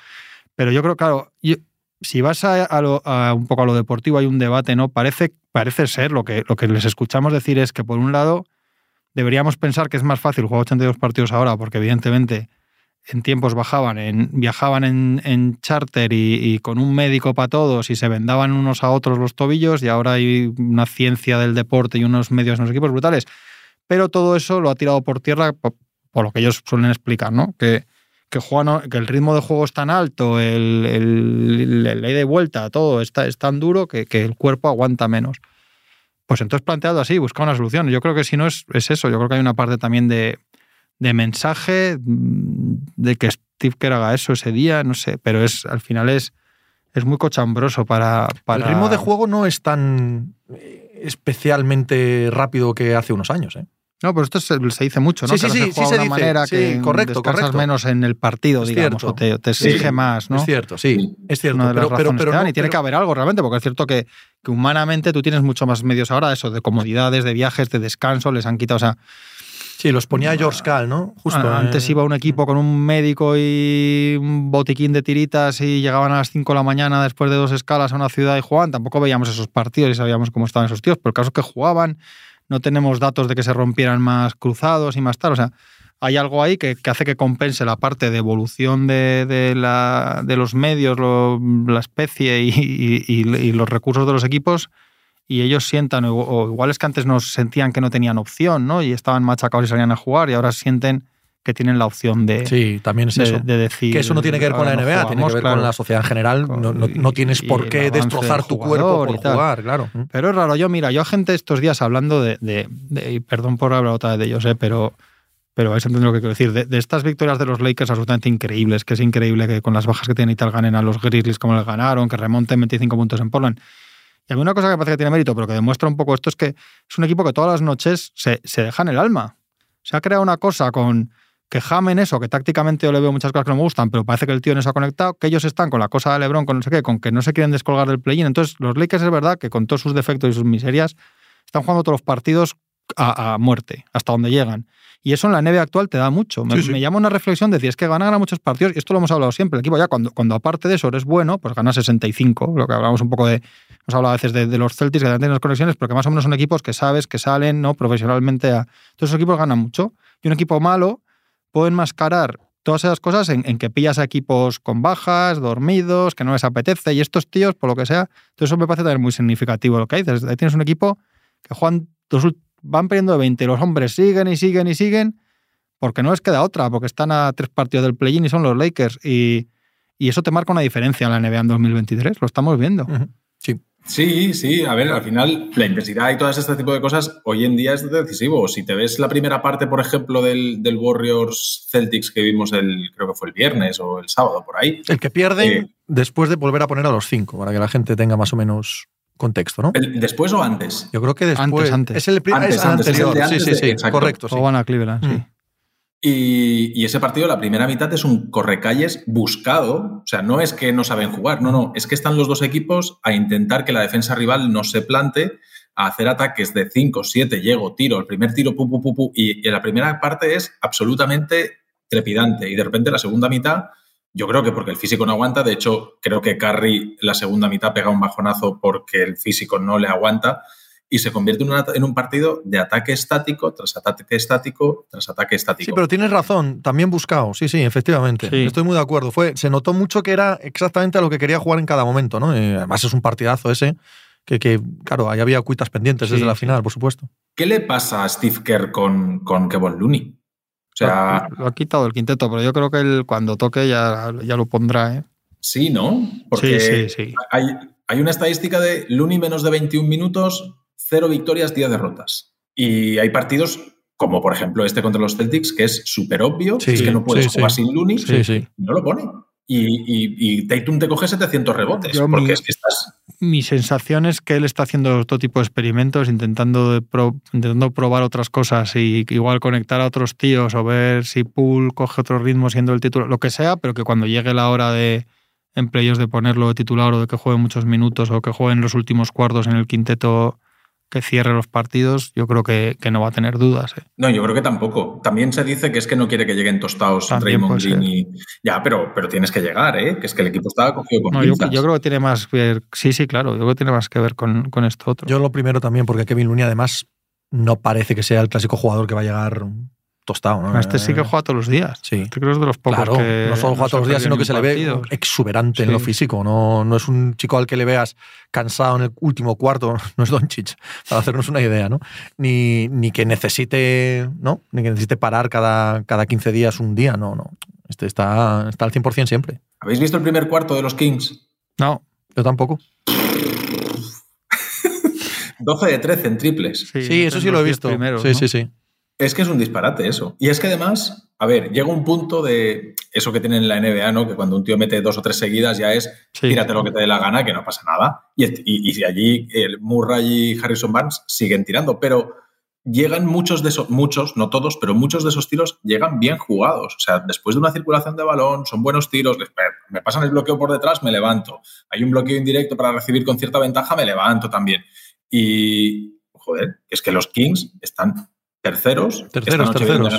[SPEAKER 3] Pero yo creo, claro, si vas a, un poco a lo deportivo, hay un debate, ¿no? Parece, parece ser, lo que, lo que les escuchamos decir es que, por un lado, deberíamos pensar que es más fácil jugar 82 partidos ahora, porque evidentemente en tiempos bajaban, en, viajaban en, en charter y, con un médico para todos y se vendaban unos a otros los tobillos y ahora hay una ciencia del deporte y unos medios en los equipos brutales. Pero todo eso lo ha tirado por tierra por, lo que ellos suelen explicar, ¿no? Que, el ritmo de juego es tan alto, el, el, ley de vuelta, todo está, es tan duro que, el cuerpo aguanta menos. Pues entonces planteado así, busca una solución. Yo creo que si no es, es eso, yo creo que hay una parte también de, de mensaje mm, de que Steve Kerr haga eso ese día, no sé, pero es al final es, es muy cochambroso para, para...
[SPEAKER 2] El ritmo de juego no es tan eh, especialmente rápido que hace unos años, ¿eh?
[SPEAKER 3] No, pero esto se, dice mucho, ¿no?
[SPEAKER 2] Sí, sí, sí, sí se dice.
[SPEAKER 3] manera que
[SPEAKER 2] correcto, correcto.
[SPEAKER 3] menos en el partido, digamos, o te, exige más, ¿no?
[SPEAKER 2] Es cierto, sí, es cierto. pero, pero,
[SPEAKER 3] y tiene que haber algo realmente, porque es cierto que, que, humanamente tú tienes mucho más medios ahora, eso, de comodidades, de viajes, de descanso, les han quitado, o sea,
[SPEAKER 2] Sí, los ponía George Cal, ¿no?
[SPEAKER 3] Justo. Antes iba un equipo con un médico y un botiquín de tiritas y llegaban a las 5 de la mañana después de dos escalas a una ciudad y jugaban. Tampoco veíamos esos partidos y sabíamos cómo estaban esos tíos, pero el caso es que jugaban, no tenemos datos de que se rompieran más cruzados y más tal. O sea, hay algo ahí que, hace que compense la parte de evolución de, la, de los medios, la especie y los recursos de los equipos y ellos sientan, o, igual es que antes nos sentían que no tenían opción, ¿no? Y estaban machacados y salían a jugar y ahora sienten que tienen la opción de,
[SPEAKER 2] sí, también es eso.
[SPEAKER 3] de decir.
[SPEAKER 2] Que eso no tiene que ver con la NBA, tiene que ver con la sociedad en general. No, tienes por qué destrozar tu cuerpo por jugar, claro.
[SPEAKER 3] Pero es raro. Yo, mira, yo a gente estos días hablando de. y perdón por hablar otra vez de ellos, ¿eh? pero. Pero vais a entender lo que quiero decir. De, estas victorias de los Lakers absolutamente increíbles, que es increíble que con las bajas que tienen y tal ganen a los Grizzlies como les ganaron, que remonten 25 puntos en Portland. Y a mí una cosa que parece que tiene mérito, pero que demuestra un poco esto, es que es un equipo que todas las noches se, se deja en el alma. Se ha creado una cosa con que jamen eso, que tácticamente yo le veo muchas cosas que no me gustan, pero parece que el tío no se ha conectado, que ellos están con la cosa de LeBron, con no sé qué, con que no se quieren descolgar del play-in. Entonces, los Lakers es verdad que con todos sus defectos y sus miserias, están jugando todos los partidos a, a muerte, hasta donde llegan. Y eso en la NBA actual te da mucho. Me, llama una reflexión de decir, es que ganan a muchos partidos, y esto lo hemos hablado siempre, el equipo ya cuando, cuando aparte de eso eres bueno, pues gana 65, lo que hablamos un poco de, hemos hablado a veces de, los Celtics que tienen las conexiones, pero que más o menos son equipos que sabes que salen no profesionalmente a... Entonces esos equipos ganan mucho. Y un equipo malo puede enmascarar todas esas cosas en, que pillas a equipos con bajas, dormidos, que no les apetece, y estos tíos, por lo que sea, entonces eso me parece también muy significativo lo que dices. Tienes un equipo que juegan dos, van perdiendo de 20, los hombres siguen y siguen y siguen, porque no les queda otra, porque están a tres partidos del play-in y son los Lakers. Y, eso te marca una diferencia en la NBA en 2023, lo estamos viendo.
[SPEAKER 2] Sí.
[SPEAKER 4] Sí, sí, a ver, al final la intensidad y todo este tipo de cosas hoy en día es decisivo. Si te ves la primera parte, por ejemplo, del, Warriors Celtics que vimos el, creo que fue el viernes o el sábado, por ahí.
[SPEAKER 2] El que pierde eh, después de volver a poner a los cinco, para que la gente tenga más o menos contexto, ¿no?
[SPEAKER 4] ¿Después o antes?
[SPEAKER 2] Yo creo que después.
[SPEAKER 3] Antes, antes.
[SPEAKER 2] Es el, anterior. sí, sí, sí, correcto.
[SPEAKER 3] O van a Cleveland, sí.
[SPEAKER 4] Y, ese partido, la primera mitad, es un correcalles buscado. O sea, no es que no saben jugar, no, no. Es que están los dos equipos a intentar que la defensa rival no se plante, a hacer ataques de 5, 7, llego, tiro, el primer tiro, pu, pu, pu, pu. Y, la primera parte es absolutamente trepidante. Y de repente la segunda mitad, yo creo que porque el físico no aguanta. De hecho, creo que Curry la segunda mitad pega un bajonazo porque el físico no le aguanta y se convierte en, un partido de ataque estático tras ataque estático tras ataque estático.
[SPEAKER 2] Sí, pero tienes razón, también buscado, sí, sí, efectivamente. Estoy muy de acuerdo. Fue, se notó mucho que era exactamente a lo que quería jugar en cada momento, ¿no? Eh, además es un partidazo ese, que, claro, ahí había cuitas pendientes desde la final, por supuesto.
[SPEAKER 4] ¿Qué le pasa a Steve Kerr con, con Kevin Looney? O sea,
[SPEAKER 3] lo, ha quitado el quinteto, pero yo creo que él cuando toque ya, ya lo pondrá, ¿eh?
[SPEAKER 4] Sí, ¿no? Porque
[SPEAKER 3] sí, sí, sí.
[SPEAKER 4] Hay, hay una estadística de Looney menos de 21 minutos, cero victorias, 10 derrotas. Y hay partidos como por ejemplo este contra los Celtics, que es súper obvio, es que no puedes jugar sin Looney, no lo pone. Y, y, Tatum te coge 700 rebotes, porque es que estás...
[SPEAKER 3] Mi sensación es que él está haciendo todo tipo de experimentos, intentando, intentando probar otras cosas y igual conectar a otros tíos o ver si Poole coge otro ritmo siendo el título, lo que sea, pero que cuando llegue la hora de en de ponerlo de titular o de que juegue muchos minutos o que juegue en los últimos cuartos en el quinteto que cierre los partidos, yo creo que, no va a tener dudas. ¿eh?
[SPEAKER 4] No, yo creo que tampoco. También se dice que es que no quiere que lleguen tostados Raymond Green y... Ya, pero, pero tienes que llegar, ¿eh? Que es que el equipo estaba cogido con
[SPEAKER 3] no, yo, creo que tiene más que ver... Sí, sí, claro. Yo creo que tiene más que ver con, con esto otro.
[SPEAKER 2] Yo lo primero también, porque Kevin Looney además no parece que sea el clásico jugador que va a llegar tostado. ¿no?
[SPEAKER 3] Este sí que juega todos los días.
[SPEAKER 2] Sí.
[SPEAKER 3] Este creo que es de los pocos
[SPEAKER 2] claro, no solo juega todos los días, sino que se le ve exuberante en lo físico. No, no es un chico al que le veas cansado en el último cuarto, no es Doncic, para hacernos una idea, ¿no? Ni, ni que necesite, ¿no? Ni que necesite parar cada, cada 15 días un día, no, no. Este está, está al 100% siempre.
[SPEAKER 4] ¿Habéis visto el primer cuarto de los Kings?
[SPEAKER 3] No.
[SPEAKER 2] Yo tampoco.
[SPEAKER 4] 12 de 13 en triples.
[SPEAKER 2] Sí, eso sí lo he visto. sí, sí, sí.
[SPEAKER 4] Es que es un disparate eso. Y es que además, a ver, llega un punto de eso que tienen en la NBA, ¿no? Que cuando un tío mete dos o tres seguidas ya es tírate lo que te dé la gana, que no pasa nada. Y, y, allí el Murray y Harrison Barnes siguen tirando, pero llegan muchos de esos, muchos, no todos, pero muchos de esos tiros llegan bien jugados. O sea, después de una circulación de balón, son buenos tiros, me pasan el bloqueo por detrás, me levanto. Hay un bloqueo indirecto para recibir con cierta ventaja, me levanto también. Y, joder, es que los Kings están terceros.
[SPEAKER 2] Terceros, terceros.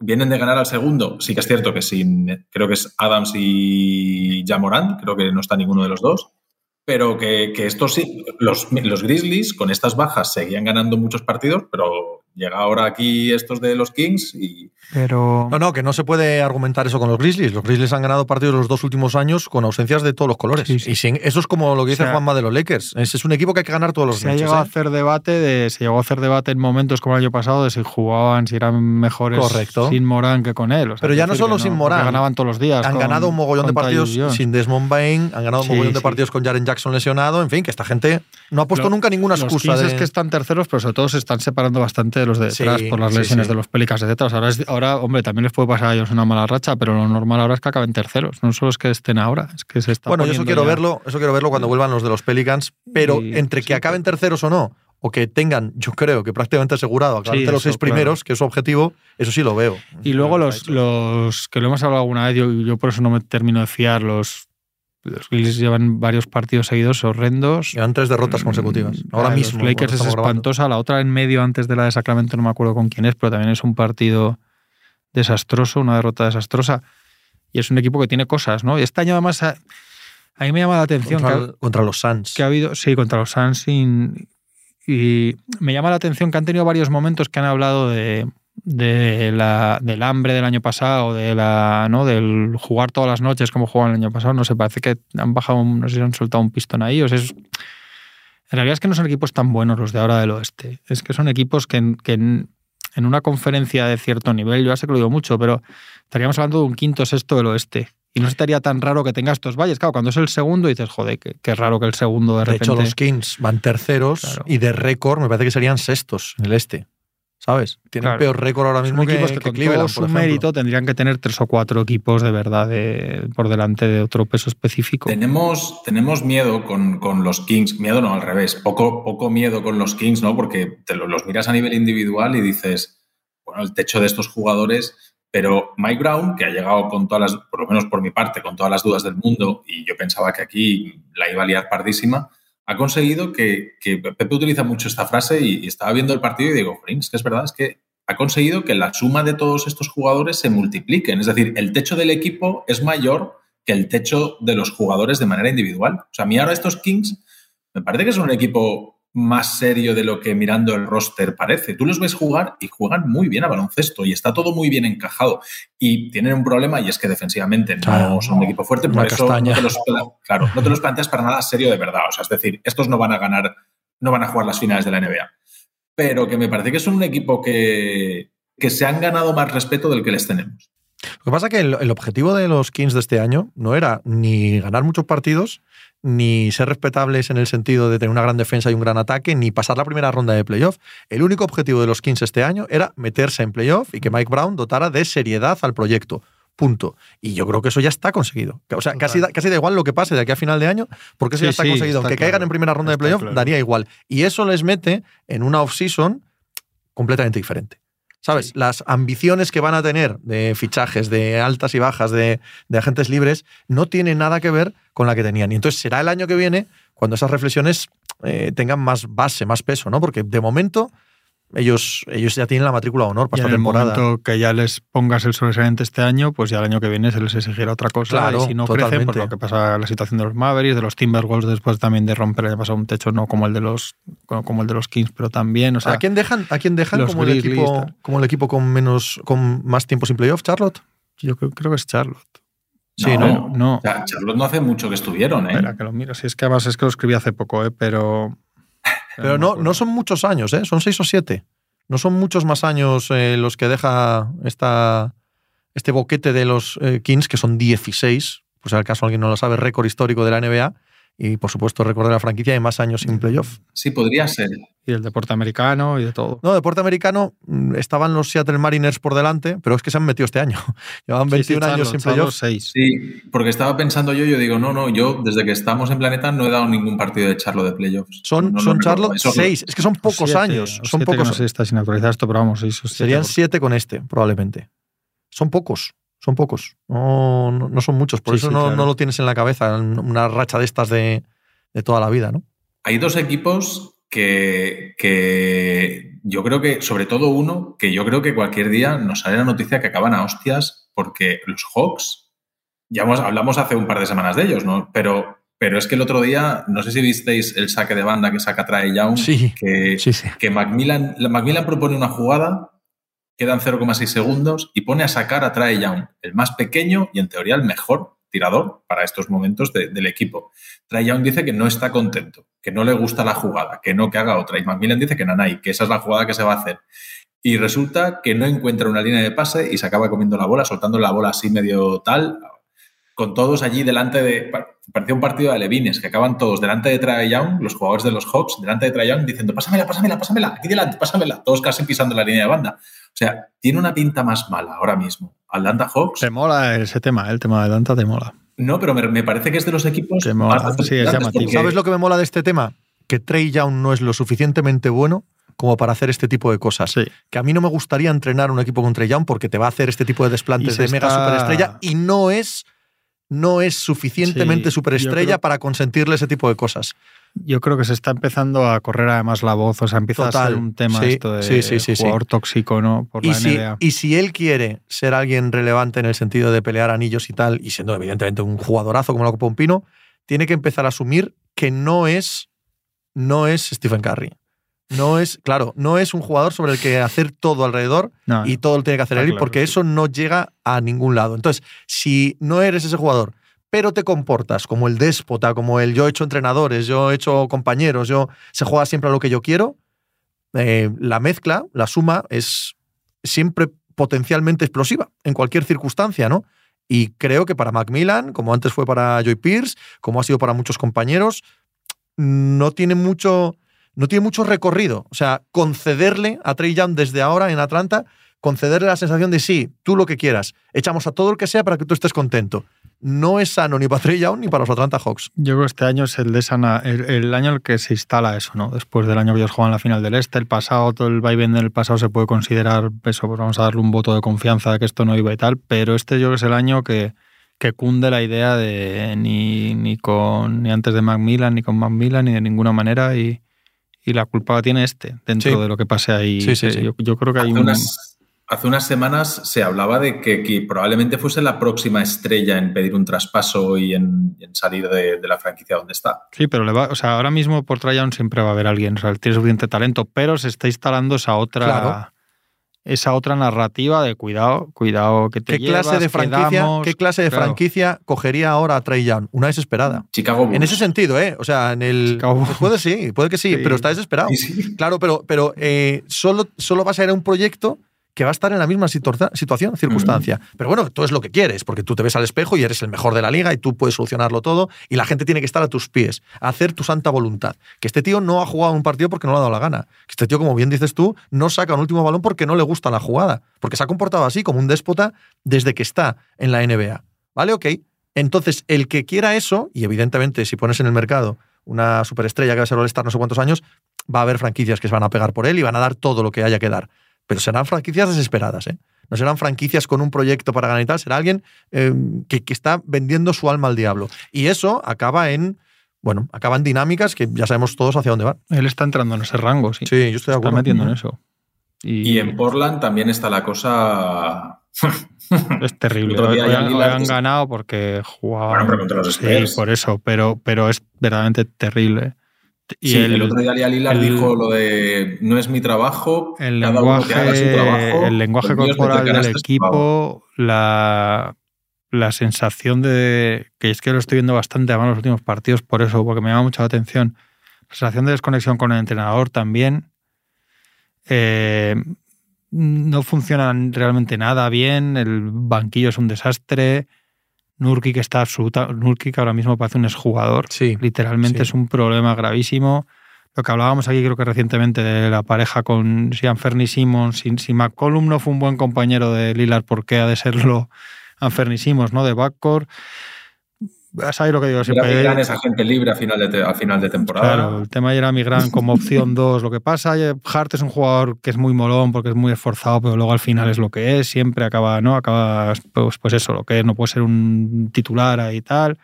[SPEAKER 4] Vienen de, ganar, al segundo. Sí que es cierto que sin, creo que es Adams y Jamorant, creo que no está ninguno de los dos. Pero que, que estos sí, los, los Grizzlies con estas bajas seguían ganando muchos partidos, pero llega ahora aquí estos de los Kings y...
[SPEAKER 3] Pero...
[SPEAKER 2] No, no, que no se puede argumentar eso con los Grizzlies. Los Grizzlies han ganado partidos los dos últimos años con ausencias de todos los colores. Y sin, eso es como lo que dice Juanma de los Lakers. Ese es un equipo que hay que ganar todos los
[SPEAKER 3] se ha llegado
[SPEAKER 2] a
[SPEAKER 3] ¿eh? hacer debate de, se llegó a hacer debate en momentos como el año pasado de si jugaban, si eran mejores sin Morán que con él.
[SPEAKER 2] Pero ya no solo sin Morán.
[SPEAKER 3] Ganaban todos los días.
[SPEAKER 2] Han ganado un mogollón de partidos sin Desmond Bain, han ganado un mogollón de partidos con Jaren Jackson lesionado. En fin, que esta gente no ha puesto nunca ninguna excusa.
[SPEAKER 3] Los de... es que están terceros, pero sobre todo se están separando bastante de los de detrás por las lesiones de los Pelicans, etc. Ahora, ahora, hombre, también les puede pasar a ellos una mala racha, pero lo normal ahora es que acaben terceros. No solo es que estén ahora, es que se está
[SPEAKER 2] Bueno, yo eso quiero verlo, eso quiero verlo cuando vuelvan los de los Pelicans, pero entre que acaben terceros o no, o que tengan, yo creo que prácticamente asegurado acabar los seis primeros, que es su objetivo, eso sí lo veo.
[SPEAKER 3] Y luego los, los que lo hemos hablado alguna vez, yo, yo por eso no me termino de fiar, los los Grizzlies llevan varios partidos seguidos horrendos.
[SPEAKER 2] Llevan tres derrotas consecutivas. Mm, Ahora mismo.
[SPEAKER 3] Los Lakers es espantosa. La otra en medio antes de la de Sacramento, no me acuerdo con quién es, pero también es un partido desastroso, una derrota desastrosa. Y es un equipo que tiene cosas, ¿no? Y este año además a, mí me llama la atención.
[SPEAKER 2] Contra, contra los Suns.
[SPEAKER 3] Que ha habido, sí, contra los Suns. y me llama la atención que han tenido varios momentos que han hablado de de la, del hambre del año pasado, de la, ¿no? del jugar todas las noches como jugaban el año pasado, no sé, parece que han bajado, no sé si han soltado un pistón ahí. O sea, en realidad es que no son equipos tan buenos los de ahora del oeste. Es que son equipos que, que en, una conferencia de cierto nivel, yo ya sé que lo digo mucho, pero estaríamos hablando de un quinto sexto del oeste. Y no estaría tan raro que tenga estos valles. Claro, cuando es el segundo dices, joder, qué, raro que el segundo de,
[SPEAKER 2] De
[SPEAKER 3] repente...
[SPEAKER 2] hecho, los Kings van terceros
[SPEAKER 3] Claro.
[SPEAKER 2] y de récord me parece que serían sextos en el este. ¿Sabes? Tienen
[SPEAKER 3] Claro.
[SPEAKER 2] peor récord ahora
[SPEAKER 3] Son
[SPEAKER 2] mismo que,
[SPEAKER 3] equipos que,
[SPEAKER 2] que
[SPEAKER 3] con
[SPEAKER 2] Cleveland,
[SPEAKER 3] todo
[SPEAKER 2] por
[SPEAKER 3] su
[SPEAKER 2] ejemplo.
[SPEAKER 3] mérito tendrían que tener tres o cuatro equipos de verdad de- por delante de otro peso específico.
[SPEAKER 4] Tenemos, tenemos miedo con, con los Kings, miedo no, al revés, poco, poco miedo con los Kings, ¿no? Porque te lo- los miras a nivel individual y dices, bueno, el techo de estos jugadores, pero Mike Brown, que ha llegado con todas las, por lo menos por mi parte, con todas las dudas del mundo, y yo pensaba que aquí la iba a liar pardísima, ha conseguido que, que Pepe utiliza mucho esta frase y, estaba viendo el partido y digo, "Jolín, es que es verdad, es que ha conseguido que la suma de todos estos jugadores se multipliquen. Es decir, el techo del equipo es mayor que el techo de los jugadores de manera individual. O sea, a mí ahora estos Kings me parece que son un equipo más serio de lo que mirando el roster parece. Tú los ves jugar y juegan muy bien a baloncesto y está todo muy bien encajado. Y tienen un problema y es que defensivamente no
[SPEAKER 2] Claro,
[SPEAKER 4] son un equipo fuerte, por eso
[SPEAKER 2] castaña.
[SPEAKER 4] no te, los, claro, no te los planteas para nada serio de verdad. O sea, es decir, estos no van a ganar, no van a jugar las finales de la NBA. Pero que me parece que son un equipo que, que se han ganado más respeto del que les tenemos.
[SPEAKER 2] Lo que pasa es que el, el objetivo de los Kings de este año no era ni ganar muchos partidos, ni ser respetables en el sentido de tener una gran defensa y un gran ataque, ni pasar la primera ronda de playoff. El único objetivo de los Kings este año era meterse en playoff y que Mike Brown dotara de seriedad al proyecto. Punto. Y yo creo que eso ya está conseguido. O sea, casi da, casi da igual lo que pase de aquí a final de año, porque eso
[SPEAKER 3] Sí,
[SPEAKER 2] ya está
[SPEAKER 3] sí,
[SPEAKER 2] conseguido.
[SPEAKER 3] está
[SPEAKER 2] Aunque
[SPEAKER 3] claro.
[SPEAKER 2] caigan en primera ronda de playoff,
[SPEAKER 3] claro.
[SPEAKER 2] daría igual. Y eso les mete en una off-season completamente diferente. ¿Sabes?
[SPEAKER 3] Sí.
[SPEAKER 2] Las ambiciones que van a tener de fichajes, de altas y bajas, de, de agentes libres, no tienen nada que ver con la que tenían. Y entonces será el año que viene cuando esas reflexiones eh, tengan más base, más peso, ¿no? Porque de momento ellos, ellos ya tienen la matrícula de honor
[SPEAKER 3] Y
[SPEAKER 2] para
[SPEAKER 3] en
[SPEAKER 2] esta
[SPEAKER 3] el
[SPEAKER 2] temporada.
[SPEAKER 3] momento que ya les pongas el sobresaliente este año, pues ya el año que viene se les exigirá otra cosa.
[SPEAKER 2] Claro,
[SPEAKER 3] y si no crecen,
[SPEAKER 2] totalmente.
[SPEAKER 3] por lo que pasa la situación de los Mavericks, de los Timberwolves, después también de romper el año pasado un techo, no como el de los, como el de los Kings, pero también. O sea,
[SPEAKER 2] ¿A quién dejan, a quién dejan como, el equipo, como el equipo con menos con más tiempo sin playoff, Charlotte?
[SPEAKER 3] yo creo, creo que es Charlotte.
[SPEAKER 2] Sí,
[SPEAKER 3] no,
[SPEAKER 2] ¿no?
[SPEAKER 3] no.
[SPEAKER 4] O sea, Charlotte no hace mucho que estuvieron, ¿eh?
[SPEAKER 3] Espera, que lo miro. Si es que además es que lo escribí hace poco, ¿eh? pero.
[SPEAKER 2] Pero no, no son muchos años, ¿eh? son seis o siete. No son muchos más años eh, los que deja esta, este boquete de los eh, Kings, que son 16, pues al caso alguien no lo sabe, récord histórico de la NBA. Y por supuesto, récord de la franquicia y más años sin playoff.
[SPEAKER 4] Sí, podría ser.
[SPEAKER 3] Y del deporte americano y de todo.
[SPEAKER 2] No, deporte americano, mm, estaban los Seattle Mariners por delante, pero es que se han metido este año. Llevaban 21 años sin playoff.
[SPEAKER 3] seis.
[SPEAKER 4] Sí, porque estaba pensando yo, yo digo, no, no, yo desde que estamos en Planeta no he dado ningún partido de Charlo de playoffs.
[SPEAKER 2] Son,
[SPEAKER 4] No,
[SPEAKER 2] son
[SPEAKER 4] Eso-
[SPEAKER 2] seis. Es que son pocos
[SPEAKER 3] Siete,
[SPEAKER 2] años. Son pocos.
[SPEAKER 3] No sé si está sin actualizar esto, pero vamos, seis o siete,
[SPEAKER 2] Serían con este, probablemente. Son pocos. Son pocos. No, no, no son muchos. Por
[SPEAKER 3] Sí,
[SPEAKER 2] eso
[SPEAKER 3] sí,
[SPEAKER 2] no,
[SPEAKER 3] claro.
[SPEAKER 2] no lo tienes en la cabeza. Una racha de estas de, de toda la vida, ¿no?
[SPEAKER 4] Hay dos equipos que, que yo creo que, sobre todo uno, que yo creo que cualquier día nos sale la noticia que acaban a hostias porque los Hawks, ya hemos- hablamos hace un par de semanas de ellos, ¿no? Pero, pero es que el otro día, no sé si visteis el saque de banda que saca Trae Young,
[SPEAKER 2] Sí.
[SPEAKER 4] que,
[SPEAKER 2] Sí, sí.
[SPEAKER 4] que Macmillan, la- Macmillan propone una jugada, quedan 0,6 segundos y pone a sacar a Trae Young, el más pequeño y en teoría el mejor tirador para estos momentos de- del equipo. Trae Young dice que no está contento, que no le gusta la jugada, que no que haga otra. Y Macmillan dice que nanay, que esa es la jugada que se va a hacer. Y resulta que no encuentra una línea de pase y se acaba comiendo la bola, soltando la bola así medio tal, con todos allí delante de. pa- Parecía un partido de Levines, que acaban todos delante de Trae Young, los jugadores de los Hawks, delante de Trae Young, diciendo: pásamela, pásamela, pásamela, aquí delante, pásamela. Todos casi pisando la línea de banda. O sea, tiene una pinta más mala ahora mismo. Atlanta Hawks.
[SPEAKER 3] Te mola ese tema, ¿eh? el tema de Danta te mola.
[SPEAKER 4] No, pero me, me parece que es de los equipos
[SPEAKER 3] Te mola,
[SPEAKER 4] más
[SPEAKER 3] sí, es
[SPEAKER 4] porque-
[SPEAKER 2] ¿Sabes lo que me mola de este tema? Que Trey Young no es lo suficientemente bueno como para hacer este tipo de cosas.
[SPEAKER 3] Sí.
[SPEAKER 2] Que a mí no me gustaría entrenar un equipo con Trey Young porque te va a hacer este tipo de desplantes de mega superestrella y no es, no es suficientemente
[SPEAKER 3] Sí,
[SPEAKER 2] superestrella
[SPEAKER 3] creo-
[SPEAKER 2] para consentirle ese tipo de cosas.
[SPEAKER 3] Yo creo que se está empezando a correr además la voz, o sea, empieza
[SPEAKER 2] Total,
[SPEAKER 3] a ser un tema
[SPEAKER 2] sí,
[SPEAKER 3] esto de
[SPEAKER 2] sí,
[SPEAKER 3] jugador tóxico, ¿no? Por
[SPEAKER 2] Y
[SPEAKER 3] la
[SPEAKER 2] si,
[SPEAKER 3] NBA.
[SPEAKER 2] y si él quiere ser alguien relevante en el sentido de pelear anillos y tal, y siendo evidentemente un jugadorazo como la Copa Pino, tiene que empezar a asumir que no es, no es Stephen Curry. No es, claro, no es un jugador sobre el que hacer todo alrededor
[SPEAKER 3] No,
[SPEAKER 2] y todo lo tiene que hacer él,
[SPEAKER 3] claro,
[SPEAKER 2] porque eso no llega a ningún lado. Entonces, si no eres ese jugador, pero te comportas como el déspota, como el yo he hecho entrenadores, yo he hecho compañeros, yo se juega siempre a lo que yo quiero, eh, la mezcla, la suma es siempre potencialmente explosiva en cualquier circunstancia, ¿no? Y creo que para Macmillan, como antes fue para Joy Pierce, como ha sido para muchos compañeros, no tiene mucho, no tiene mucho recorrido. O sea, concederle a Trey Young desde ahora en Atlanta, concederle la sensación de sí, tú lo que quieras, echamos a todo lo que sea para que tú estés contento. No es sano ni para Trey Young ni para los Atlanta Hawks.
[SPEAKER 3] Yo creo que este año es el, de sana, el, año en el que se instala eso, ¿no? Después del año que ellos juegan la final del Este, el pasado, todo el vaivén del pasado se puede considerar eso, pues vamos a darle un voto de confianza de que esto no iba y tal, pero este yo creo que es el año que, que cunde la idea de ni, ni, con, ni antes de Macmillan, ni con Macmillan, ni de ninguna manera. Y, y la culpa tiene este dentro de lo que pase ahí.
[SPEAKER 2] Sí, sí,
[SPEAKER 3] yo, yo, creo que hay
[SPEAKER 4] hace unas, hace unas semanas se hablaba de que, probablemente fuese la próxima estrella en pedir un traspaso y en, salir de, la franquicia donde está.
[SPEAKER 3] Sí, pero le va, o sea, ahora mismo por Trajan siempre va a haber alguien. O sea, tiene suficiente talento, pero se está instalando esa otra esa otra narrativa de cuidado, cuidado que te
[SPEAKER 2] ¿Qué clase de franquicia, ¿Qué clase de franquicia cogería ahora a Trey Young? Una desesperada.
[SPEAKER 4] Chicago Bulls.
[SPEAKER 2] En ese sentido, ¿eh? O sea, en el. puede sí, puede que sí, pero está desesperado. Claro, pero, pero eh, solo, solo vas a ir a un proyecto que va a estar en la misma situación, circunstancia. Pero bueno, tú es lo que quieres, porque tú te ves al espejo y eres el mejor de la liga y tú puedes solucionarlo todo y la gente tiene que estar a tus pies, a hacer tu santa voluntad. Que este tío no ha jugado un partido porque no le ha dado la gana. Que este tío, como bien dices tú, no saca un último balón porque no le gusta la jugada, porque se ha comportado así como un déspota desde que está en la NBA. ¿Vale? Ok. Entonces, el que quiera eso, y evidentemente si pones en el mercado una superestrella que va a ser All-Star no sé cuántos años, va a haber franquicias que se van a pegar por él y van a dar todo lo que haya que dar pero serán franquicias desesperadas, ¿eh? No serán franquicias con un proyecto para ganar y tal, será alguien eh, que, está vendiendo su alma al diablo. Y eso acaba en, bueno, acaba en dinámicas que ya sabemos todos hacia dónde van.
[SPEAKER 3] Él está entrando en ese rango, sí.
[SPEAKER 2] Sí, yo estoy de acuerdo.
[SPEAKER 3] Está metiendo en eso.
[SPEAKER 4] Y... en Portland también está la cosa.
[SPEAKER 3] es terrible. Hoy, han, ganado porque jugaban.
[SPEAKER 4] Bueno, pero los
[SPEAKER 3] Sí, por eso, pero, pero es verdaderamente terrible.
[SPEAKER 4] Y el, otro día Lila dijo lo de no es mi trabajo,
[SPEAKER 3] el lenguaje, el lenguaje corporal del equipo, la, la, sensación de que es que lo estoy viendo bastante además en los últimos partidos por eso, porque me llama mucha atención. La sensación de desconexión con el entrenador también. Eh, no funciona realmente nada bien, el banquillo es un desastre. Nurkic está absoluta. Nurkic ahora mismo parece un exjugador.
[SPEAKER 2] Sí,
[SPEAKER 3] Literalmente es un problema gravísimo. Lo que hablábamos aquí, creo que recientemente, de la pareja con Sean Fernie Simmons. Si, si, McCollum no fue un buen compañero de Lillard, ¿por qué ha de serlo Anferni Simmons, ¿no? De backcourt sabes lo que digo
[SPEAKER 4] siempre. Jeremy es agente libre a final, de, final de temporada.
[SPEAKER 3] Claro, el tema de Jeremy Grant como opción 2. Lo que pasa, Hart es un jugador que es muy molón porque es muy esforzado, pero luego al final es lo que es. Siempre acaba, ¿no? Acaba, pues, pues eso, lo que es. No puede ser un titular y tal.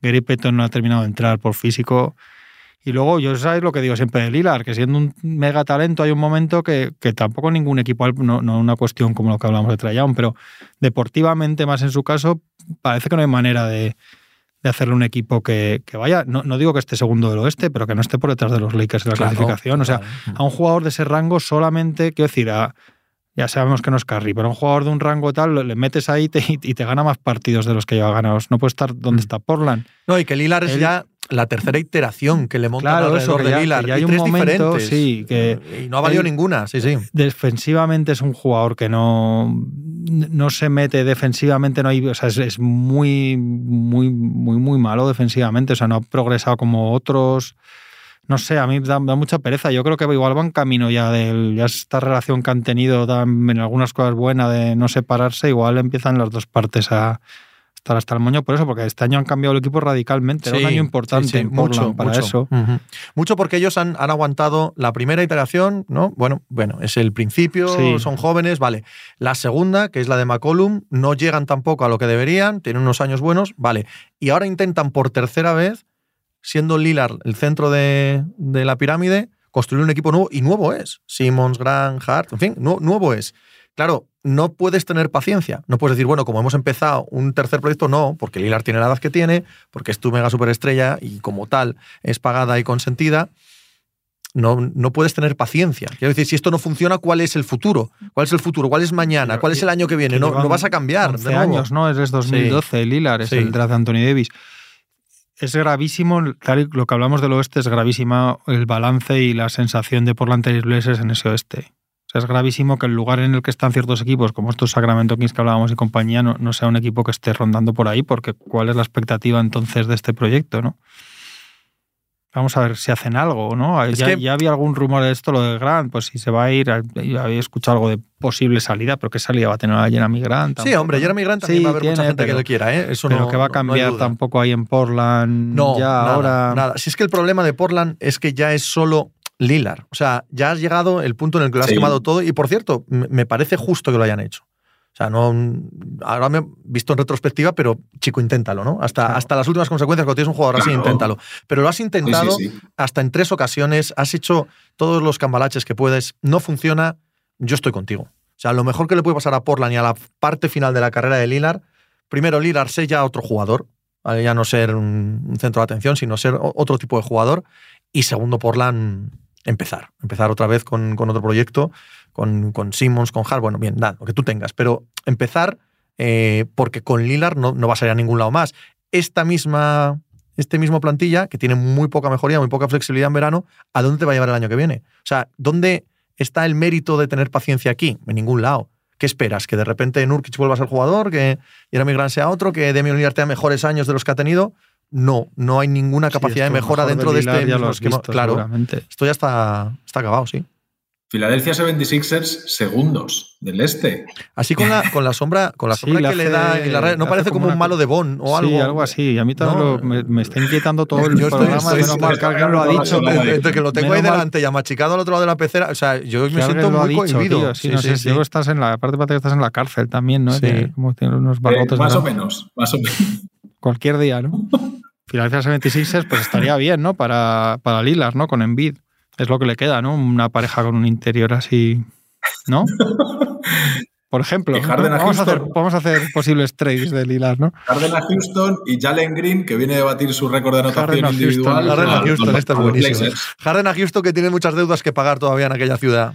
[SPEAKER 3] Gary Payton no ha terminado de entrar por físico. Y luego, yo sabes lo que digo siempre de Lilar, que siendo un mega talento hay un momento que, que tampoco ningún equipo, no, no una cuestión como lo que hablamos de Trajan, pero deportivamente más en su caso, parece que no hay manera de, de hacerle un equipo que, vaya, no, no, digo que esté segundo del oeste, pero que no esté por detrás de los Lakers de la clasificación. O sea, a un jugador de ese rango solamente, quiero decir, ya sabemos que no es Carry, pero a un jugador de un rango tal, le metes ahí y te gana más partidos de los que lleva ganados. No puede estar donde mm. está Portland.
[SPEAKER 2] No, y que Lilar es ya la tercera iteración que le montan
[SPEAKER 3] claro,
[SPEAKER 2] alrededor de Lillard.
[SPEAKER 3] hay un momento, sí, que
[SPEAKER 2] y no ha valido ninguna, sí, sí.
[SPEAKER 3] Defensivamente es un jugador que no, no se mete defensivamente, no hay, o sea, es, muy, muy, muy, muy malo defensivamente, o sea, no ha progresado como otros. No sé, a mí da, da mucha pereza. Yo creo que igual van camino ya de ya esta relación que han tenido en algunas cosas buenas de no separarse, igual empiezan las dos partes a, estar hasta el moño por eso, porque este año han cambiado el equipo radicalmente. Era un año importante mucho, para eso.
[SPEAKER 2] Mucho porque ellos han, han, aguantado la primera iteración, ¿no? Bueno, bueno, es el principio, son jóvenes, vale. La segunda, que es la de McCollum, no llegan tampoco a lo que deberían, tienen unos años buenos, vale. Y ahora intentan por tercera vez, siendo Lillard el centro de, de la pirámide, construir un equipo nuevo, y nuevo es. Simmons, Grant, Hart, en fin, nuevo es. Claro, no puedes tener paciencia. No puedes decir, bueno, como hemos empezado un tercer proyecto, no, porque Lilar tiene la edad que tiene, porque es tu mega superestrella y como tal es pagada y consentida. No, no puedes tener paciencia. Quiero decir, si esto no funciona, ¿cuál es el futuro? ¿Cuál es el futro? ¿Cuál es mañana? ¿Cuál es el año que viene? No, no vas a cambiar.
[SPEAKER 3] De años, ¿no? Es 2012, Lilar, es el draft de Anthony Davis. Es gravísimo, lo que hablamos del oeste es gravísima el balance y la sensación de Portland Trail en ese oeste sea, es gravísimo que el lugar en el que están ciertos equipos, como estos Sacramento Kings que hablábamos y compañía, no, no sea un equipo que esté rondando por ahí, porque ¿cuál es la expectativa entonces de este proyecto, no? Vamos a ver si hacen algo, ¿no?
[SPEAKER 2] Es
[SPEAKER 3] Ya,
[SPEAKER 2] que-
[SPEAKER 3] ya había algún rumor de esto, lo de Grant, pues si se va a ir, había escuchado algo de posible salida, pero ¿qué salida va a tener a Jeremy Grant?
[SPEAKER 2] Sí, hombre. Jeremy Grant también
[SPEAKER 3] Sí,
[SPEAKER 2] va a haber mucha gente que lo quiera, ¿eh? Eso
[SPEAKER 3] pero
[SPEAKER 2] no,
[SPEAKER 3] que va a
[SPEAKER 2] no
[SPEAKER 3] cambiar tampoco ahí en Portland.
[SPEAKER 2] No,
[SPEAKER 3] ya
[SPEAKER 2] nada,
[SPEAKER 3] ahora.
[SPEAKER 2] nada. Si es que el problema de Portland es que ya es solo Lillard. O sea, ya has llegado el punto en el que lo has
[SPEAKER 4] Sí.
[SPEAKER 2] quemado todo. Y por cierto, me parece justo que lo hayan hecho. O sea, no. Ahora me he visto en retrospectiva, pero chico, inténtalo, ¿no? Hasta,
[SPEAKER 3] Claro.
[SPEAKER 2] hasta las últimas consecuencias, cuando tienes un jugador así, inténtalo. Pero lo has intentado
[SPEAKER 4] sí, sí.
[SPEAKER 2] hasta en tres ocasiones, has hecho todos los cambalaches que puedes, no funciona, yo estoy contigo. O sea, lo mejor que le puede pasar a Portland y a la parte final de la carrera de Lillard, primero Lillard ser ya otro jugador, ya no ser un centro de atención, sino ser otro tipo de jugador, y segundo Portland empezar, empezar otra vez con, con otro proyecto, con, con Simmons, con Hart, bueno, bien, nada, lo que tú tengas, pero empezar eh, porque con Lillard no, no a ir a ningún lado más. Esta misma, este mismo plantilla, que tiene muy poca mejoría, muy poca flexibilidad en verano, ¿a dónde te va a llevar el año que viene? O sea, ¿dónde está el mérito de tener paciencia aquí? En ningún lado. ¿Qué esperas? ¿Que de repente Nurkic vuelva a ser jugador? ¿Que Jeremy Grant sea otro? ¿Que Demian Lillard tenga mejores años de los que ha tenido? No, no hay ninguna
[SPEAKER 3] Sí,
[SPEAKER 2] capacidad de mejora
[SPEAKER 3] mejor
[SPEAKER 2] dentro de este
[SPEAKER 3] ya
[SPEAKER 2] mismo
[SPEAKER 3] lo has
[SPEAKER 2] esquema.
[SPEAKER 3] visto,
[SPEAKER 2] claro, esto ya está, está acabado, sí.
[SPEAKER 4] Philadelphia 76ers, segundos del este.
[SPEAKER 2] Así con la, con la sombra, con la
[SPEAKER 3] Sí,
[SPEAKER 2] sombra que le
[SPEAKER 3] hace-
[SPEAKER 2] da y la red, no parece como
[SPEAKER 3] como
[SPEAKER 2] un malo de Bond o
[SPEAKER 3] Sí,
[SPEAKER 2] algo.
[SPEAKER 3] algo así. A mí también
[SPEAKER 2] No,
[SPEAKER 3] lo- me, me está inquietando todo el
[SPEAKER 2] Yo estoy-
[SPEAKER 3] programa.
[SPEAKER 2] estoy-
[SPEAKER 3] menos mal que alguien lo ha dicho.
[SPEAKER 2] Entre, que lo tengo
[SPEAKER 3] Menos
[SPEAKER 2] ahí
[SPEAKER 3] mal
[SPEAKER 2] delante y amachicado al otro lado de la pecera, o sea, yo me siento muy
[SPEAKER 3] dicho,
[SPEAKER 2] cohibido.
[SPEAKER 3] tío. Sí, no sé, si luego estás en la aparte parece que estás en la cárcel también, ¿no?
[SPEAKER 2] Sí.
[SPEAKER 3] Como tiene unos
[SPEAKER 4] Eh,
[SPEAKER 3] barrotes
[SPEAKER 4] más o menos, más o menos.
[SPEAKER 3] cualquier día, ¿no? Philadelphia 76ers pues estaría bien, ¿no? Para, para Lillard, ¿no? Con Embiid. Es lo que le queda, ¿no? Una pareja con un interior así, ¿no? Por ejemplo, vamos a, hacer, vamos a hacer posibles trades de Lillard, ¿no?
[SPEAKER 4] Harden a Houston y Jalen Green, que viene a batir su récord de anotación
[SPEAKER 3] Harden a
[SPEAKER 4] individual.
[SPEAKER 3] Houston.
[SPEAKER 2] Harden a Houston, esta es.
[SPEAKER 4] Blazers.
[SPEAKER 2] Harden a Houston que tiene muchas deudas que pagar todavía en aquella ciudad.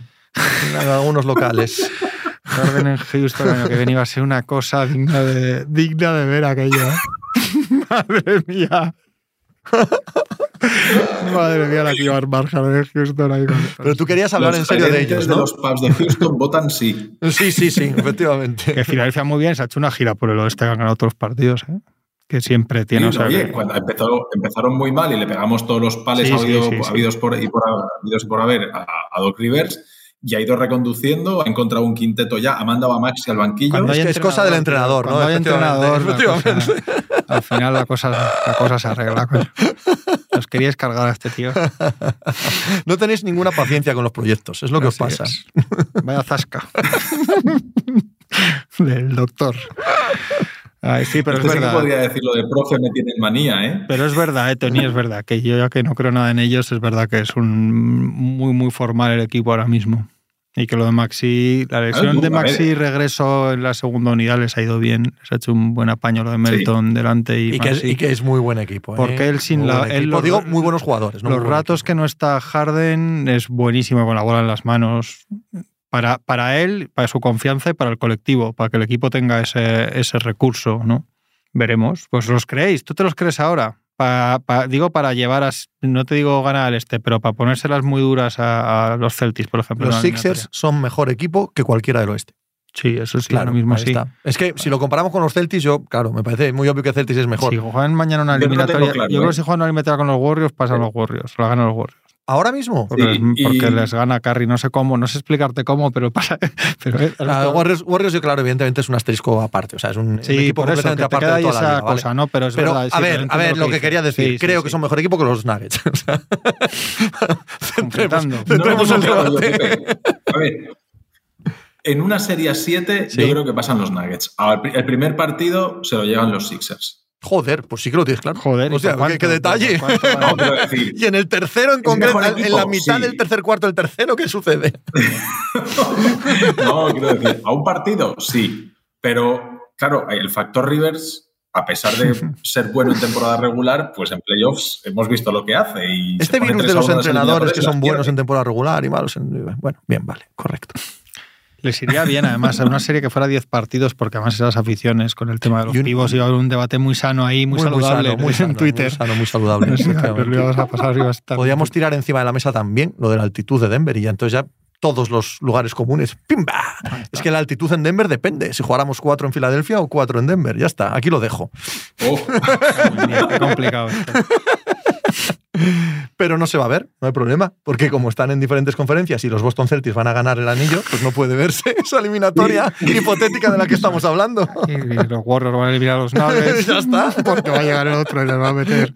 [SPEAKER 2] En algunos locales.
[SPEAKER 3] Harden en Houston año que viene iba a ser una cosa digna de, digna de ver aquello. ¿eh? Madre mía. Madre mía la que iba a armar Houston ahí con-
[SPEAKER 2] Pero tú querías hablar
[SPEAKER 4] Los
[SPEAKER 2] en serio de ellos,
[SPEAKER 4] de
[SPEAKER 2] ¿no?
[SPEAKER 4] los pubs de Houston votan sí.
[SPEAKER 2] Sí, sí, sí, efectivamente.
[SPEAKER 3] Que Filadelfia muy bien, se ha hecho una gira por el oeste, han ganado otros partidos, ¿eh? Que siempre tiene,
[SPEAKER 4] Sí,
[SPEAKER 3] o sea,
[SPEAKER 4] oye,
[SPEAKER 3] que-
[SPEAKER 4] cuando empezó- empezaron muy mal y le pegamos todos los pales
[SPEAKER 3] Sí, sí,
[SPEAKER 4] habido-
[SPEAKER 3] sí, sí.
[SPEAKER 4] habidos, por, y por, habidos por haber a, a Doc Rivers y ha ido reconduciendo, ha encontrado un quinteto ya, ha mandado a Maxi al banquillo.
[SPEAKER 3] Cuando
[SPEAKER 2] Es que es cosa del entrenador, ¿no?
[SPEAKER 3] Cuando hay entrenador,
[SPEAKER 2] Efectivamente.
[SPEAKER 3] cosa- al final la cosa, la cosa se arregla. Os queríais cargar a este tío.
[SPEAKER 2] No tenéis ninguna paciencia con los proyectos, es lo que os pasa.
[SPEAKER 3] es. Vaya zasca. Del doctor. Ay, sí, pero
[SPEAKER 4] Este
[SPEAKER 3] es
[SPEAKER 4] sí que
[SPEAKER 3] verdad.
[SPEAKER 4] podría decir lo de profe me tienen manía, ¿eh?
[SPEAKER 3] Pero es verdad, eh, Tony, es verdad. Que yo ya que no creo nada en ellos, es verdad que es un muy, muy formal el equipo ahora mismo. Y que lo de Maxi, la elección
[SPEAKER 4] tú,
[SPEAKER 3] de. Maxi regreso en la segunda unidad les ha ido bien. Les ha hecho un buen apaño lo de Melton delante y,
[SPEAKER 2] Y que, es,
[SPEAKER 3] Maxi.
[SPEAKER 2] y que es muy buen equipo. ¿eh?
[SPEAKER 3] Porque él sin
[SPEAKER 2] Muy
[SPEAKER 3] la- él los-
[SPEAKER 2] Digo, muy buenos jugadores. ¿no?
[SPEAKER 3] Los ratos
[SPEAKER 2] equipo.
[SPEAKER 3] que no está Harden es buenísimo con la bola en las manos. Para, para él, para su confianza y para el colectivo, para que el equipo tenga ese, ese recurso, ¿no? Veremos. Pues los creéis, ¿tú te los crees ahora? Pa- pa- digo para llevar a, no te digo ganar al este, pero para ponérselas muy duras a, a los Celtics, por ejemplo.
[SPEAKER 2] Los Sixers son mejor equipo que cualquiera del oeste.
[SPEAKER 3] Sí, eso sí, ahora mismo sí.
[SPEAKER 2] está. Es que si lo comparamos con los Celtics, yo, claro, me parece muy obvio que Celtics es mejor.
[SPEAKER 3] Si juegan mañana una
[SPEAKER 4] Yo no
[SPEAKER 3] eliminatoria,
[SPEAKER 4] claro,
[SPEAKER 3] yo creo
[SPEAKER 4] ¿eh?
[SPEAKER 3] que si juegan una eliminatoria con los Warriors, pasan los Warriors, la ganan los Warriors.
[SPEAKER 2] Ahora mismo,
[SPEAKER 3] Porque,
[SPEAKER 4] Sí,
[SPEAKER 3] les, porque
[SPEAKER 4] y-
[SPEAKER 3] les gana Curry, no sé cómo, no sé explicarte cómo, pero pasa. Pero,
[SPEAKER 2] Warriors, Warriors, yo, claro, evidentemente es un asterisco aparte. O sea, es un, un
[SPEAKER 3] sí,
[SPEAKER 2] equipo
[SPEAKER 3] por eso, que
[SPEAKER 2] completamente
[SPEAKER 3] te
[SPEAKER 2] aparte de toda la
[SPEAKER 3] esa cosa, ¿no? Pero es
[SPEAKER 2] Pero,
[SPEAKER 3] verdad.
[SPEAKER 2] a ver, a ver, lo que quería decir,
[SPEAKER 3] Sí, sí,
[SPEAKER 2] creo
[SPEAKER 3] sí.
[SPEAKER 2] que son mejor equipo que los Nuggets. O sea, centremos,
[SPEAKER 3] Completando.
[SPEAKER 2] centremos
[SPEAKER 4] No,
[SPEAKER 2] el
[SPEAKER 4] no, no, yo,
[SPEAKER 2] debate.
[SPEAKER 4] Pepe. A ver, en una serie 7
[SPEAKER 2] Sí.
[SPEAKER 4] yo creo que pasan los Nuggets. El primer partido se lo llevan los Sixers.
[SPEAKER 2] Joder, pues sí que lo tienes claro.
[SPEAKER 3] Joder, ¿y
[SPEAKER 2] o sea, qué, detalle. Y en el tercero en concreto, en la mitad
[SPEAKER 4] sí.
[SPEAKER 2] del tercer cuarto del tercero, ¿qué sucede?
[SPEAKER 4] no, quiero decir, a un partido sí, pero claro, el factor Rivers, a pesar de ser bueno en temporada regular, pues en playoffs hemos visto lo que hace. Y
[SPEAKER 2] Este virus de los entrenadores que son buenos en temporada regular y malos en... Bueno, bien, vale, correcto.
[SPEAKER 3] Les iría bien, además, a una serie que fuera 10 partidos, porque además esas aficiones con el tema de los
[SPEAKER 2] Y un-
[SPEAKER 3] pibos iba a haber un debate muy sano ahí, muy, saludable
[SPEAKER 2] sano, muy sano,
[SPEAKER 3] en Twitter.
[SPEAKER 2] Muy sano, muy saludable.
[SPEAKER 3] A pasar, a estar-
[SPEAKER 2] Podríamos tirar encima de la mesa también lo de la altitud de Denver y ya entonces ya todos los lugares comunes. ¡Pimba! Es que la altitud en Denver depende. Si jugáramos cuatro en Filadelfia o cuatro en Denver. Ya está, aquí lo dejo.
[SPEAKER 4] Oh,
[SPEAKER 3] Qué complicado. esto.
[SPEAKER 2] Pero no se va a ver, no hay problema, porque como están en diferentes conferencias y los Boston Celtics van a ganar el anillo, pues no puede verse esa eliminatoria hipotética de la que estamos hablando.
[SPEAKER 3] Y los Warriors van a eliminar a los Nuggets.
[SPEAKER 2] Ya está.
[SPEAKER 3] Porque va a llegar el otro y les va a meter.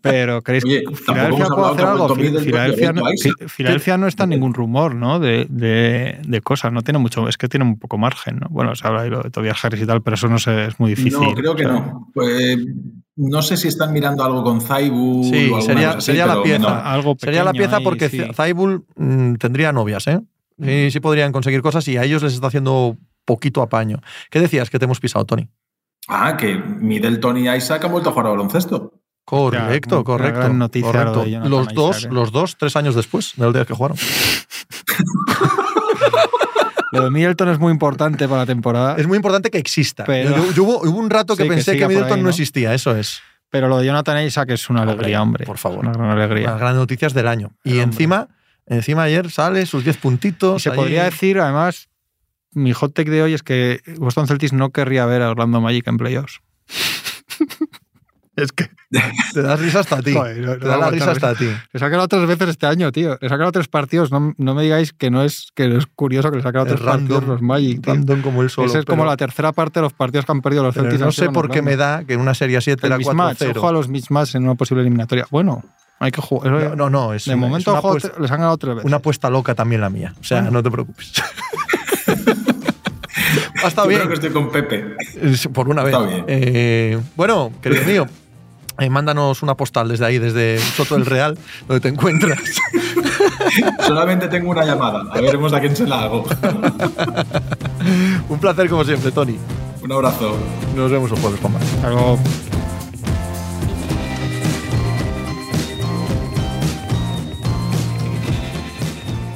[SPEAKER 3] Pero ¿creéis que Filadelfia puede hacer algo? Filadelfia no, Filadelfia no está en ningún rumor, ¿no? De, de, de cosas. No tiene mucho, es que tiene un poco margen, ¿no? Bueno, se habla de lo de Tobias Harris y tal, pero eso no sé, es muy difícil.
[SPEAKER 4] no, creo que
[SPEAKER 3] O sea,
[SPEAKER 4] no. Pues, no sé si están mirando algo con Zaibu
[SPEAKER 2] Sí,
[SPEAKER 4] o
[SPEAKER 2] sería-
[SPEAKER 4] así,
[SPEAKER 2] sería la pieza.
[SPEAKER 4] no.
[SPEAKER 3] Algo
[SPEAKER 2] Sería la pieza
[SPEAKER 3] ahí,
[SPEAKER 2] porque
[SPEAKER 3] sí.
[SPEAKER 2] Zaibul mm, tendría novias, ¿eh? Sí, sí podrían conseguir cosas y a ellos les está haciendo poquito apaño. ¿Qué decías que te hemos pisado, Tony?
[SPEAKER 4] Ah, que Middleton y Isaac han vuelto a jugar a baloncesto.
[SPEAKER 2] Correcto, correcto.
[SPEAKER 3] gran noticia lo
[SPEAKER 2] correcto.
[SPEAKER 3] de Jonathan
[SPEAKER 2] los
[SPEAKER 3] Isaac,
[SPEAKER 2] dos,
[SPEAKER 3] ¿eh?
[SPEAKER 2] los dos, tres años después del día que jugaron.
[SPEAKER 3] Lo de Middleton es muy importante para la temporada,
[SPEAKER 2] Es muy importante que exista.
[SPEAKER 3] Pero-
[SPEAKER 2] Yo- yo hubo, hubo un rato que
[SPEAKER 3] Sí, que
[SPEAKER 2] pensé que,
[SPEAKER 3] por
[SPEAKER 2] Middleton
[SPEAKER 3] ahí,
[SPEAKER 2] no
[SPEAKER 3] ¿no?
[SPEAKER 2] existía, eso es.
[SPEAKER 3] pero lo de Jonathan Isaac es una alegría, hombre.
[SPEAKER 2] por favor.
[SPEAKER 3] Una gran alegría.
[SPEAKER 2] Las grandes noticias del año. Y
[SPEAKER 3] hombre.
[SPEAKER 2] encima, encima ayer sale sus 10
[SPEAKER 3] Y
[SPEAKER 2] puntitos.
[SPEAKER 3] se
[SPEAKER 2] ahí.
[SPEAKER 3] podría decir, además, mi hot take de hoy es que Boston Celtics no querría ver a Orlando Magic en playoffs.
[SPEAKER 2] Es que te das risa hasta a ti.
[SPEAKER 3] Joder, no-
[SPEAKER 2] te da la risa
[SPEAKER 3] la
[SPEAKER 2] hasta a ti.
[SPEAKER 3] Les ha quedado tres veces este año, tío. Les ha quedado tres partidos. No, no me digáis que no es, que no es curioso que les ha quedado
[SPEAKER 2] Es
[SPEAKER 3] tres partidos
[SPEAKER 2] random,
[SPEAKER 3] los Magic, tío.
[SPEAKER 2] random como él solo.
[SPEAKER 3] Esa es como
[SPEAKER 2] pero-
[SPEAKER 3] la tercera parte de los partidos que han perdido los Celtics.
[SPEAKER 2] no sé por qué me da que en una serie 7
[SPEAKER 3] El
[SPEAKER 2] era
[SPEAKER 3] mismatch,
[SPEAKER 2] 4-0.
[SPEAKER 3] ojo a los mismatch en una posible eliminatoria. Bueno, hay que jugar.
[SPEAKER 2] No, no, no, es
[SPEAKER 3] de
[SPEAKER 2] una-
[SPEAKER 3] momento
[SPEAKER 2] es apuesta,
[SPEAKER 3] les han ganado tres veces.
[SPEAKER 2] una apuesta loca también la mía. O sea, no te preocupes. ha estado bien.
[SPEAKER 4] creo que estoy con Pepe.
[SPEAKER 2] Por una vez.
[SPEAKER 4] Está bien.
[SPEAKER 2] Eh, bueno, querido mío, eh, mándanos una postal desde ahí, desde Soto del Real, donde te encuentras.
[SPEAKER 4] Solamente tengo una llamada. A veremos a quién se la hago.
[SPEAKER 2] Un placer como siempre, Tony.
[SPEAKER 4] Un abrazo.
[SPEAKER 2] Nos vemos el jueves más.
[SPEAKER 3] Hasta luego.